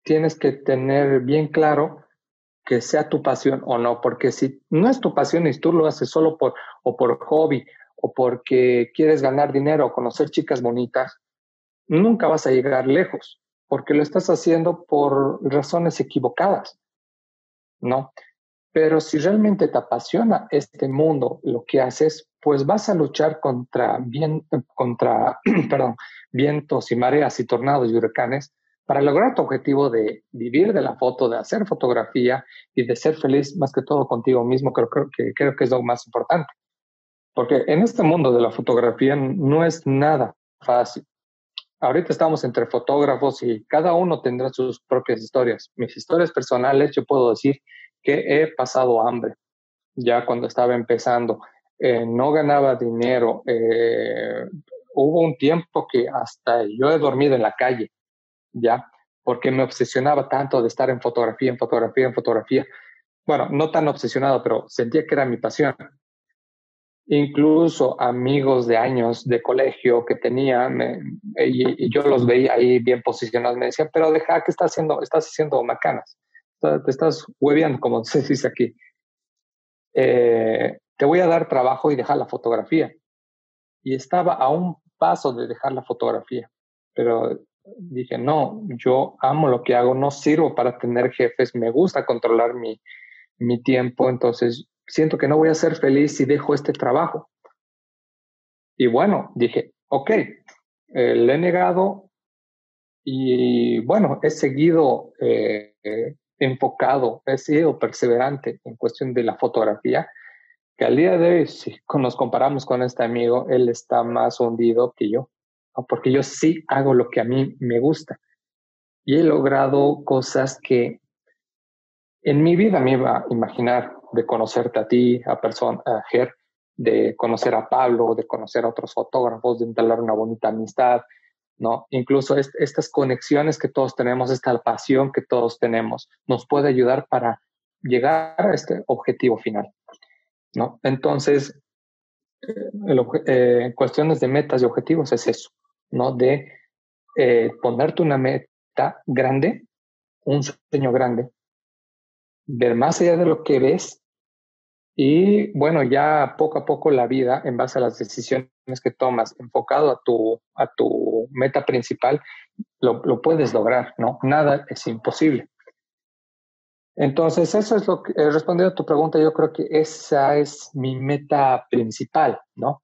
tienes que tener bien claro que sea tu pasión o no, porque si no es tu pasión y tú lo haces solo por o por hobby o porque quieres ganar dinero o conocer chicas bonitas, nunca vas a llegar lejos, porque lo estás haciendo por razones equivocadas, ¿no? Pero si realmente te apasiona este mundo, lo que haces, pues vas a luchar contra, (clears throat) vientos y mareas y tornados y huracanes para lograr tu objetivo de vivir de la foto, de hacer fotografía y de ser feliz más que todo contigo mismo, creo, que, creo que es lo más importante. Porque en este mundo de la fotografía no es nada fácil. Ahorita estamos entre fotógrafos y cada uno tendrá sus propias historias. Mis historias personales, yo puedo decir que he pasado hambre ya cuando estaba empezando. Eh, no ganaba dinero. Eh, hubo un tiempo que hasta yo he dormido en la calle ¿ya? Porque me obsesionaba tanto de estar en fotografía, en fotografía, en fotografía. Bueno, no tan obsesionado, pero sentía que era mi pasión. Incluso amigos de años de colegio que tenía, y, yo los veía ahí bien posicionados, me decían, pero deja que estás haciendo, estás haciendo macanas, te estás hueveando, como se dice aquí. Eh, te voy a dar trabajo y dejar la fotografía. Y estaba a un paso de dejar la fotografía, pero dije, no, yo amo lo que hago, no sirvo para tener jefes, me gusta controlar mi, mi tiempo, entonces siento que no voy a ser feliz si dejo este trabajo. Y bueno, dije, ok, eh, le he negado y bueno, he seguido eh, enfocado, he sido perseverante en cuestión de la fotografía, que al día de hoy, si nos comparamos con este amigo, él está más hundido que yo porque yo sí hago lo que a mí me gusta. Y he logrado cosas que en mi vida me iba a imaginar de conocerte a ti, a persona, a Ger, de conocer a Pablo, de conocer a otros fotógrafos, de entablar una bonita amistad, ¿no? Incluso estas conexiones que todos tenemos, esta pasión que todos tenemos, nos puede ayudar para llegar a este objetivo final, ¿no? Entonces, en eh, cuestiones de metas y objetivos es eso, ¿no? De eh, ponerte una meta grande, un sueño grande, ver más allá de lo que ves y bueno, ya poco a poco la vida, en base a las decisiones que tomas, enfocado a tu, a tu meta principal, lo, lo puedes lograr, ¿no? Nada es imposible. Entonces, eso es lo que, eh, respondiendo a tu pregunta, yo creo que esa es mi meta principal, ¿no?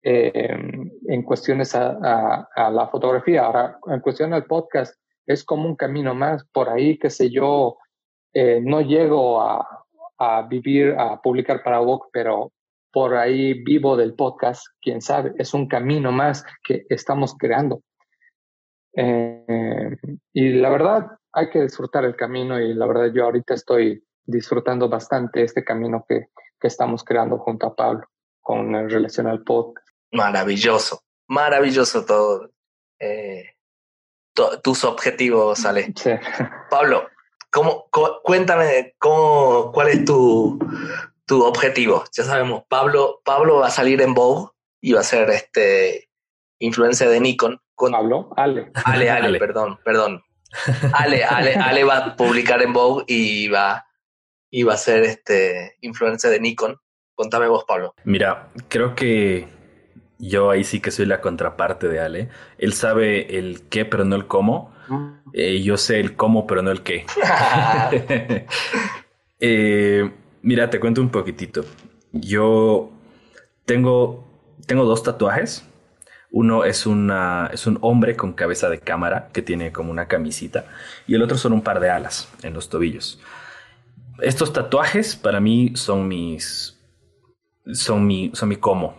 en cuestiones a, la fotografía. Ahora, en cuestión del podcast, es como un camino más. Por ahí, qué sé yo, no llego a, a, vivir, a publicar para Vogue, pero por ahí vivo del podcast, quién sabe, es un camino más que estamos creando. Eh, y la verdad, hay que disfrutar el camino y la verdad yo ahorita estoy disfrutando bastante este camino que, que estamos creando junto a Pablo con relación al podcast. Maravilloso, maravilloso todo. Eh, tus objetivos, Ale. Sí. Pablo, ¿cómo, cuéntame cómo, cuál es tu, tu objetivo. Ya sabemos, Pablo, Pablo va a salir en Vogue y va a ser este influencia de Nikon. Con, Pablo, Ale. Ale, Ale, perdón, perdón. Ale, Ale, Ale va a publicar en Vogue y va, y va a ser este influencia de Nikon. Contame vos, Pablo. Mira, creo que yo ahí sí que soy la contraparte de Ale. Él sabe el qué, pero no el cómo. (laughs) Eh, yo sé el cómo, pero no el qué. (laughs) eh, Mira, te cuento un poquitito. Yo tengo, tengo dos tatuajes. Uno es, una, es un hombre con cabeza de cámara que tiene como una camisita y el otro son un par de alas en los tobillos. Estos tatuajes para mí son mis... son mi, son mi cómo.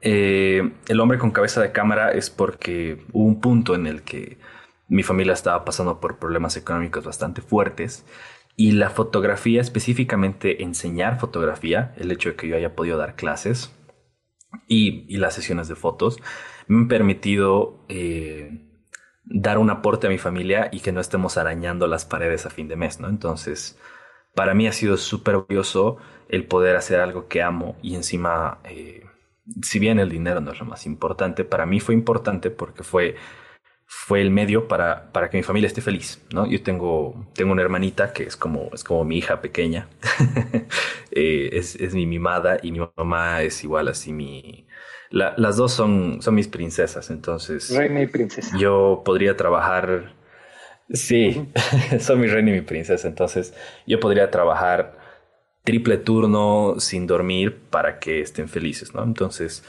Eh, el hombre con cabeza de cámara es porque hubo un punto en el que mi familia estaba pasando por problemas económicos bastante fuertes y la fotografía, específicamente enseñar fotografía, el hecho de que yo haya podido dar clases y, las sesiones de fotos, me han permitido eh, dar un aporte a mi familia y que no estemos arañando las paredes a fin de mes, ¿no? Entonces, para mí ha sido súper valioso el poder hacer algo que amo y encima, eh, si bien el dinero no es lo más importante, para mí fue importante porque fue fue el medio para, para que mi familia esté feliz, ¿no? Yo tengo, tengo una hermanita que es como, es como mi hija pequeña, (laughs) eh, es, es, mi mimada y mi mamá es igual así mi... las dos son, son mis princesas, entonces... Reina y princesa. Yo podría trabajar... Sí, (laughs) son mi reina y mi princesa, entonces yo podría trabajar triple turno sin dormir para que estén felices, ¿no? Entonces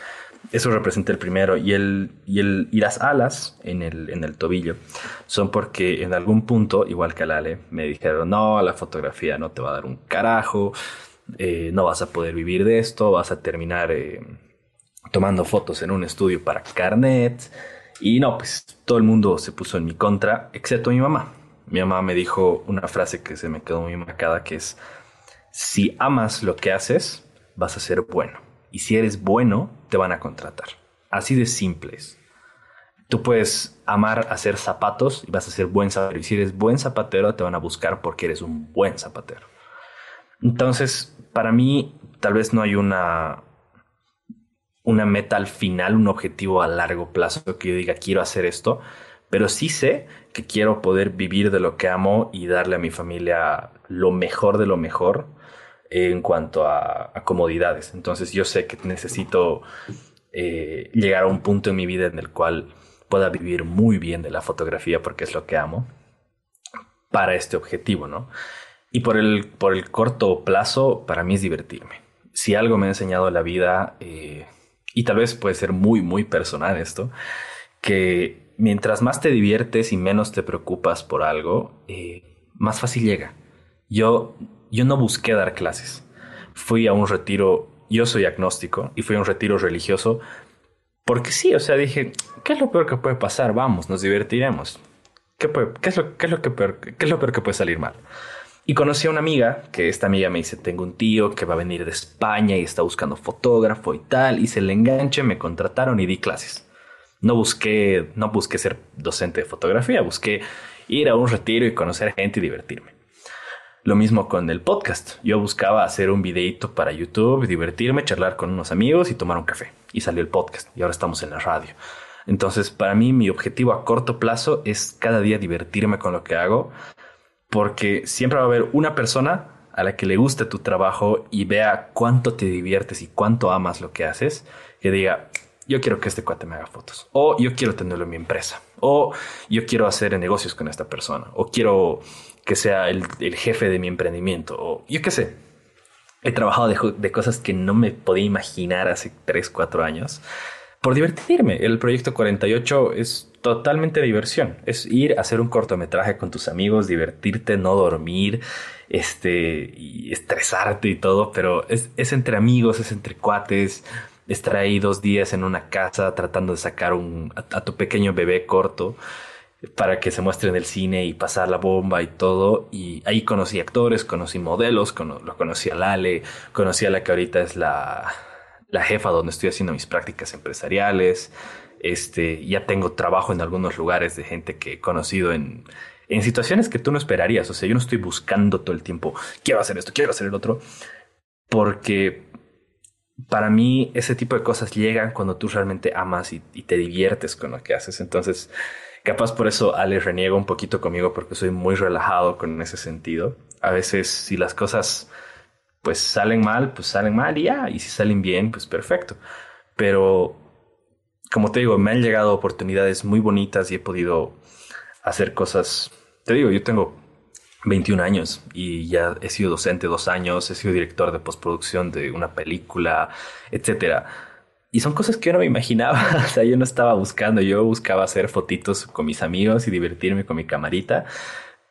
eso representa el primero. Y, el, y, el, y las alas en el, en el tobillo son porque en algún punto, igual que al Ale, me dijeron, no, la fotografía no te va a dar un carajo, eh, no vas a poder vivir de esto, vas a terminar eh, tomando fotos en un estudio para carnet. Y no, pues todo el mundo se puso en mi contra, excepto mi mamá. Mi mamá me dijo una frase que se me quedó muy marcada, que es, si amas lo que haces, vas a ser bueno y si eres bueno, te van a contratar. Así de simples. Tú puedes amar hacer zapatos y vas a ser buen zapatero. Y si eres buen zapatero, te van a buscar porque eres un buen zapatero. Entonces, para mí, tal vez no hay una, una meta al final, un objetivo a largo plazo que yo diga, quiero hacer esto, pero sí sé que quiero poder vivir de lo que amo y darle a mi familia lo mejor de lo mejor en cuanto a, comodidades. Entonces yo sé que necesito eh, llegar a un punto en mi vida en el cual pueda vivir muy bien de la fotografía porque es lo que amo para este objetivo, ¿no? Y por el, por el corto plazo, para mí es divertirme. Si algo me ha enseñado la vida, eh, y tal vez puede ser muy, muy personal esto, que mientras más te diviertes y menos te preocupas por algo, eh, más fácil llega. Yo yo no busqué dar clases. Fui a un retiro, yo soy agnóstico, y fui a un retiro religioso porque sí, o sea, dije, ¿qué es lo peor que puede pasar? Vamos, nos divertiremos. ¿Qué, es, lo, qué es, lo que peor, qué es lo peor que puede salir mal? Y conocí a una amiga, que esta amiga me dice, tengo un tío que va a venir de España y está buscando fotógrafo y tal, y se le enganche, me contrataron y di clases. No busqué, no busqué ser docente de fotografía, busqué ir a un retiro y conocer gente y divertirme. Lo mismo con el podcast. Yo buscaba hacer un videito para YouTube, divertirme, charlar con unos amigos y tomar un café. Y salió el podcast y ahora estamos en la radio. Entonces, para mí, mi objetivo a corto plazo es cada día divertirme con lo que hago, porque siempre va a haber una persona a la que le guste tu trabajo y vea cuánto te diviertes y cuánto amas lo que haces, que diga, yo quiero que este cuate me haga fotos, o yo quiero tenerlo en mi empresa, o yo quiero hacer negocios con esta persona, o quiero que sea el, jefe de mi emprendimiento o yo qué sé. he trabajado de, de cosas que no me podía imaginar hace 3, 4 años por divertirme. El proyecto 48 es totalmente diversión. Es ir a hacer un cortometraje con tus amigos, divertirte, no dormir, este, y estresarte y todo, pero es, es entre amigos, es entre cuates. Estar ahí dos días en una casa tratando de sacar un, a, tu pequeño bebé corto para que se muestre en el cine y pasar la bomba y todo. Y ahí conocí actores, conocí modelos, lo conocí a Lale, conocí a la que ahorita es la, la jefa donde estoy haciendo mis prácticas empresariales. Este, ya tengo trabajo en algunos lugares de gente que he conocido en, en situaciones que tú no esperarías. O sea, yo no estoy buscando todo el tiempo, quiero hacer esto, quiero hacer el otro, porque para mí ese tipo de cosas llegan cuando tú realmente amas y, te diviertes con lo que haces. Entonces, capaz por eso Ale reniega un poquito conmigo porque soy muy relajado con ese sentido. A veces si las cosas pues salen mal, pues salen mal y ya, y si salen bien, pues perfecto. Pero, como te digo, me han llegado oportunidades muy bonitas y he podido hacer cosas, te digo, yo tengo 21 años y ya he sido docente dos años, he sido director de postproducción de una película, etcétera. Y son cosas que yo no me imaginaba, (laughs) o sea, yo no estaba buscando, yo buscaba hacer fotitos con mis amigos y divertirme con mi camarita,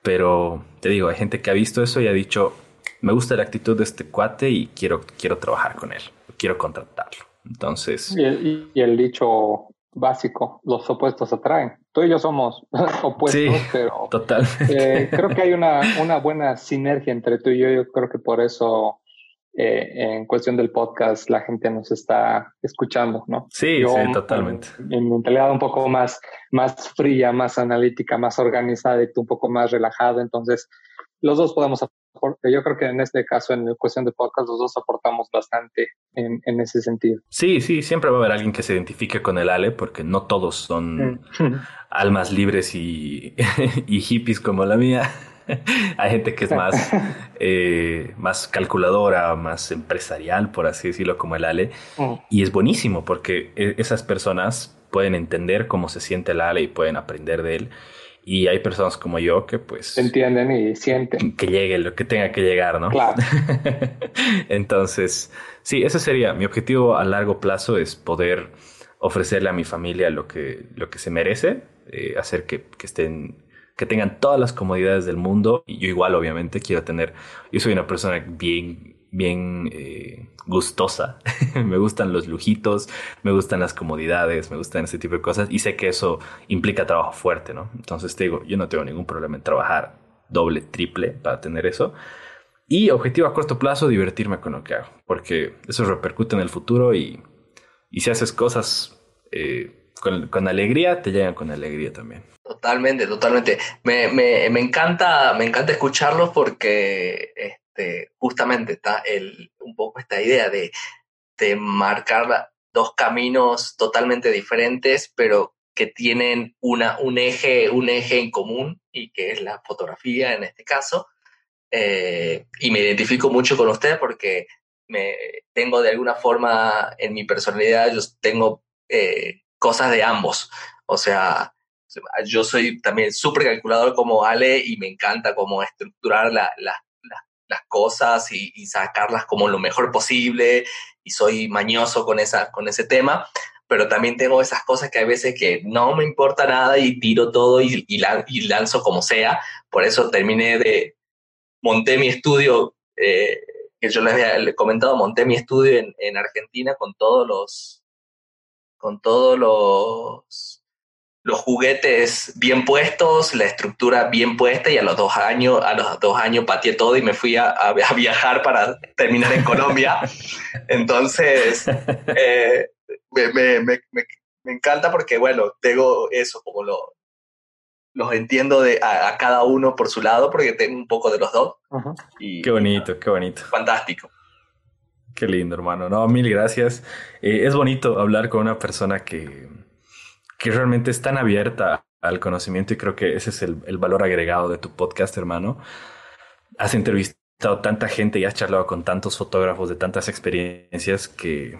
pero te digo, hay gente que ha visto eso y ha dicho, me gusta la actitud de este cuate y quiero, quiero trabajar con él, quiero contratarlo. Entonces... Y el, dicho básico, los opuestos atraen. Tú y yo somos (laughs) opuestos, pero total. Eh, creo que hay una, una buena sinergia entre tú y yo. Yo creo que por eso eh, en cuestión del podcast la gente nos está escuchando, ¿no? Sí, sí, totalmente. En, mentalidad un poco más, más fría, más analítica, más organizada y tú un poco más relajado. Entonces, los dos podemos yo creo que en este caso, en cuestión de podcast, los dos aportamos bastante en, en, ese sentido. Sí, sí, siempre va a haber alguien que se identifique con el Ale, porque no todos son mm. (laughs) almas libres y, (laughs) y, hippies como la mía. (laughs) Hay gente que es más, (laughs) eh, más calculadora, más empresarial, por así decirlo, como el Ale. Mm. Y es buenísimo porque e, esas personas pueden entender cómo se siente el Ale y pueden aprender de él. Y hay personas como yo que pues... Entienden y sienten. Que llegue lo que tenga que llegar, ¿no? Claro. (laughs) Entonces, sí, ese sería mi objetivo a largo plazo es poder ofrecerle a mi familia lo que, lo que se merece, eh, hacer que, que estén que tengan todas las comodidades del mundo. Y yo igual, obviamente, quiero tener, yo soy una persona bien bien eh, gustosa. (laughs) me gustan los lujitos, me gustan las comodidades, me gustan ese tipo de cosas y sé que eso implica trabajo fuerte, ¿no? Entonces te digo, yo no tengo ningún problema en trabajar doble, triple para tener eso. Y objetivo a corto plazo, divertirme con lo que hago, porque eso repercute en el futuro y, y si haces cosas eh, con, con, alegría, te llegan con alegría también. Totalmente, totalmente. Me, me, me encanta, me encanta escucharlos porque este, justamente está el, un poco esta idea de, de marcar dos caminos totalmente diferentes, pero que tienen una, un, eje, un eje en común y que es la fotografía en este caso. Eh, y me identifico mucho con usted porque me tengo de alguna forma en mi personalidad, yo tengo eh, cosas de ambos. O sea, yo soy también súper calculador como Ale y me encanta cómo estructurar la, la, las cosas y, sacarlas como lo mejor posible y soy mañoso con, esa, con ese tema, pero también tengo esas cosas que a veces que no me importa nada y tiro todo y, y, lanzo como sea. Por eso terminé de, monté mi estudio, eh, que yo les había comentado, monté mi estudio en, en Argentina con todos los, con todos los los juguetes bien puestos, la estructura bien puesta y a los dos años, a los dos años pateé todo y me fui a, viajar para terminar en Colombia. (laughs) Entonces, eh, me, encanta porque, bueno, tengo eso, como lo, los entiendo de, a, cada uno por su lado porque tengo un poco de los dos. y, qué bonito, qué bonito. Fantástico. Qué lindo, hermano. No, mil gracias. Eh, es bonito hablar con una persona que que realmente es tan abierta al conocimiento y creo que ese es el, valor agregado de tu podcast, hermano. Has entrevistado tanta gente y has charlado con tantos fotógrafos de tantas experiencias que,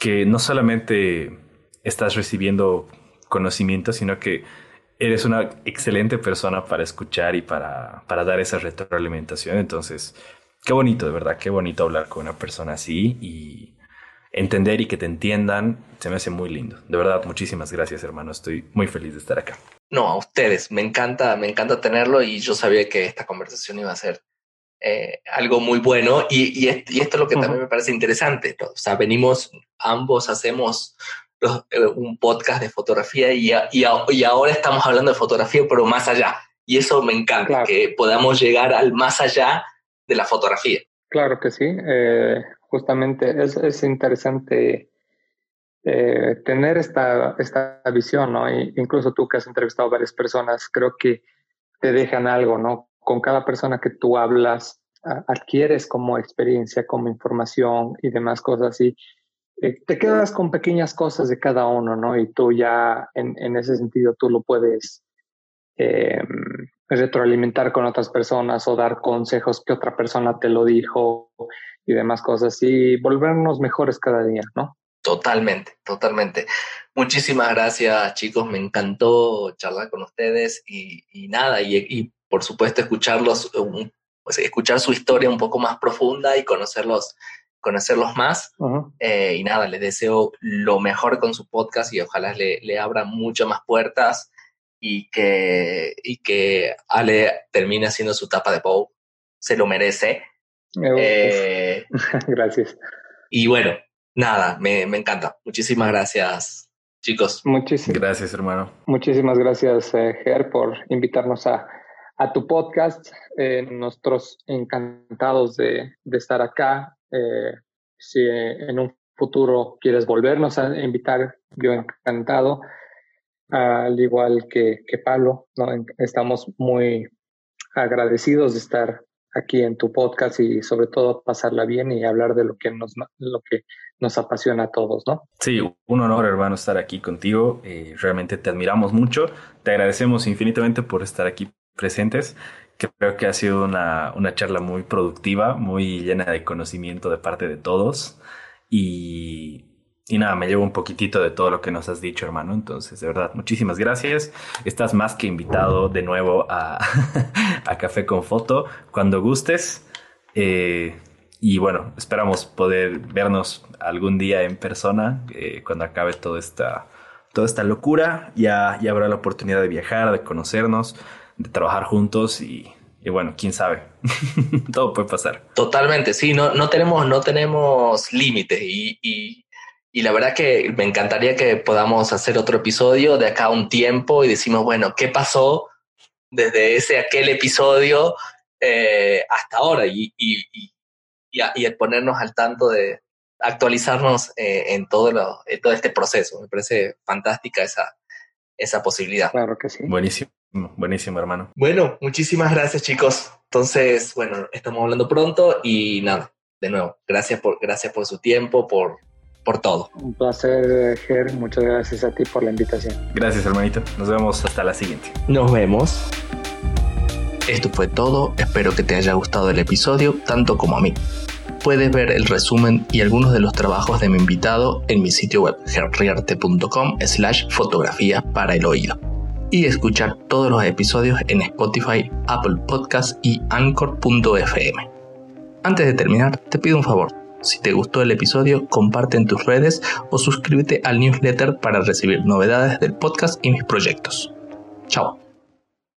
que no solamente estás recibiendo conocimiento, sino que eres una excelente persona para escuchar y para, para dar esa retroalimentación. Entonces, qué bonito, de verdad, qué bonito hablar con una persona así y entender y que te entiendan, se me hace muy lindo. De verdad, muchísimas gracias, hermano. Estoy muy feliz de estar acá. No, a ustedes. Me encanta, me encanta tenerlo y yo sabía que esta conversación iba a ser eh, algo muy bueno y, y, esto es lo que también me parece interesante. O sea, venimos, ambos hacemos eh, un podcast de fotografía y, y, y, ahora estamos hablando de fotografía, pero más allá. Y eso me encanta, que podamos llegar al más allá de la fotografía. Claro que sí. Eh, justamente es, es interesante eh, tener esta, esta visión, ¿no? incluso tú que has entrevistado a varias personas, creo que te dejan algo, ¿no? Con cada persona que tú hablas, adquieres como experiencia, como información y demás cosas y eh, te quedas con pequeñas cosas de cada uno, ¿no? Y tú ya en, en ese sentido tú lo puedes eh, retroalimentar con otras personas o dar consejos que otra persona te lo dijo y demás cosas y volvernos mejores cada día, ¿no? Totalmente, totalmente. Muchísimas gracias, chicos. Me encantó charlar con ustedes y, nada, y, por supuesto escucharlos, pues, escuchar su historia un poco más profunda y conocerlos, conocerlos más. Eh, y nada, les deseo lo mejor con su podcast y ojalá le, le abra muchas más puertas y que, y que Ale termine haciendo su tapa de Bow. Se lo merece. Eh, (laughs) Gracias. Y bueno, nada, me, me encanta. Muchísimas gracias, chicos. Muchísimas gracias, hermano. Muchísimas gracias, eh, Ger, por invitarnos a, a tu podcast. Eh, nosotros encantados de, de estar acá. Eh, si en un futuro quieres volvernos a invitar, yo encantado. Al igual que, que Pablo, ¿no? estamos muy agradecidos de estar aquí en tu podcast y sobre todo pasarla bien y hablar de lo que nos, lo que nos apasiona a todos, ¿no? Sí, un honor, hermano, estar aquí contigo. Eh, realmente te admiramos mucho. Te agradecemos infinitamente por estar aquí presentes. Creo que ha sido una, una charla muy productiva, muy llena de conocimiento de parte de todos. Y y nada, me llevo un poquitito de todo lo que nos has dicho, hermano. Entonces, de verdad, muchísimas gracias. Estás más que invitado de nuevo a, (laughs) a Café con Foto cuando gustes. Eh, y bueno, esperamos poder vernos algún día en persona eh, cuando acabe toda esta, toda esta locura. Ya, ya habrá la oportunidad de viajar, de conocernos, de trabajar juntos y, y bueno, quién sabe. (laughs) Todo puede pasar. Totalmente, sí, no, no tenemos, no tenemos límites y, y, y la verdad que me encantaría que podamos hacer otro episodio de acá un tiempo y decimos, bueno, ¿qué pasó desde ese aquel episodio eh, hasta ahora? Y, y, y, y, ponernos al tanto de actualizarnos eh, en, todo lo, en todo este proceso. Me parece fantástica esa, esa posibilidad. Claro que sí. Buenísimo, buenísimo, hermano. Bueno, muchísimas gracias, chicos. Entonces, bueno, estamos hablando pronto y nada, de nuevo, gracias por, gracias por su tiempo, por, por todo. Un placer, Ger. Muchas gracias a ti por la invitación. Gracias, hermanito. Nos vemos hasta la siguiente. Nos vemos. Esto fue todo. Espero que te haya gustado el episodio tanto como a mí. Puedes ver el resumen y algunos de los trabajos de mi invitado en mi sitio web gerriarte.com slash fotografía para el oído y escuchar todos los episodios en Spotify, Apple Podcasts y Anchor.fm. Antes de terminar, te pido un favor si te gustó el episodio, comparte en tus redes o suscríbete al newsletter para recibir novedades del podcast y mis proyectos. Chao.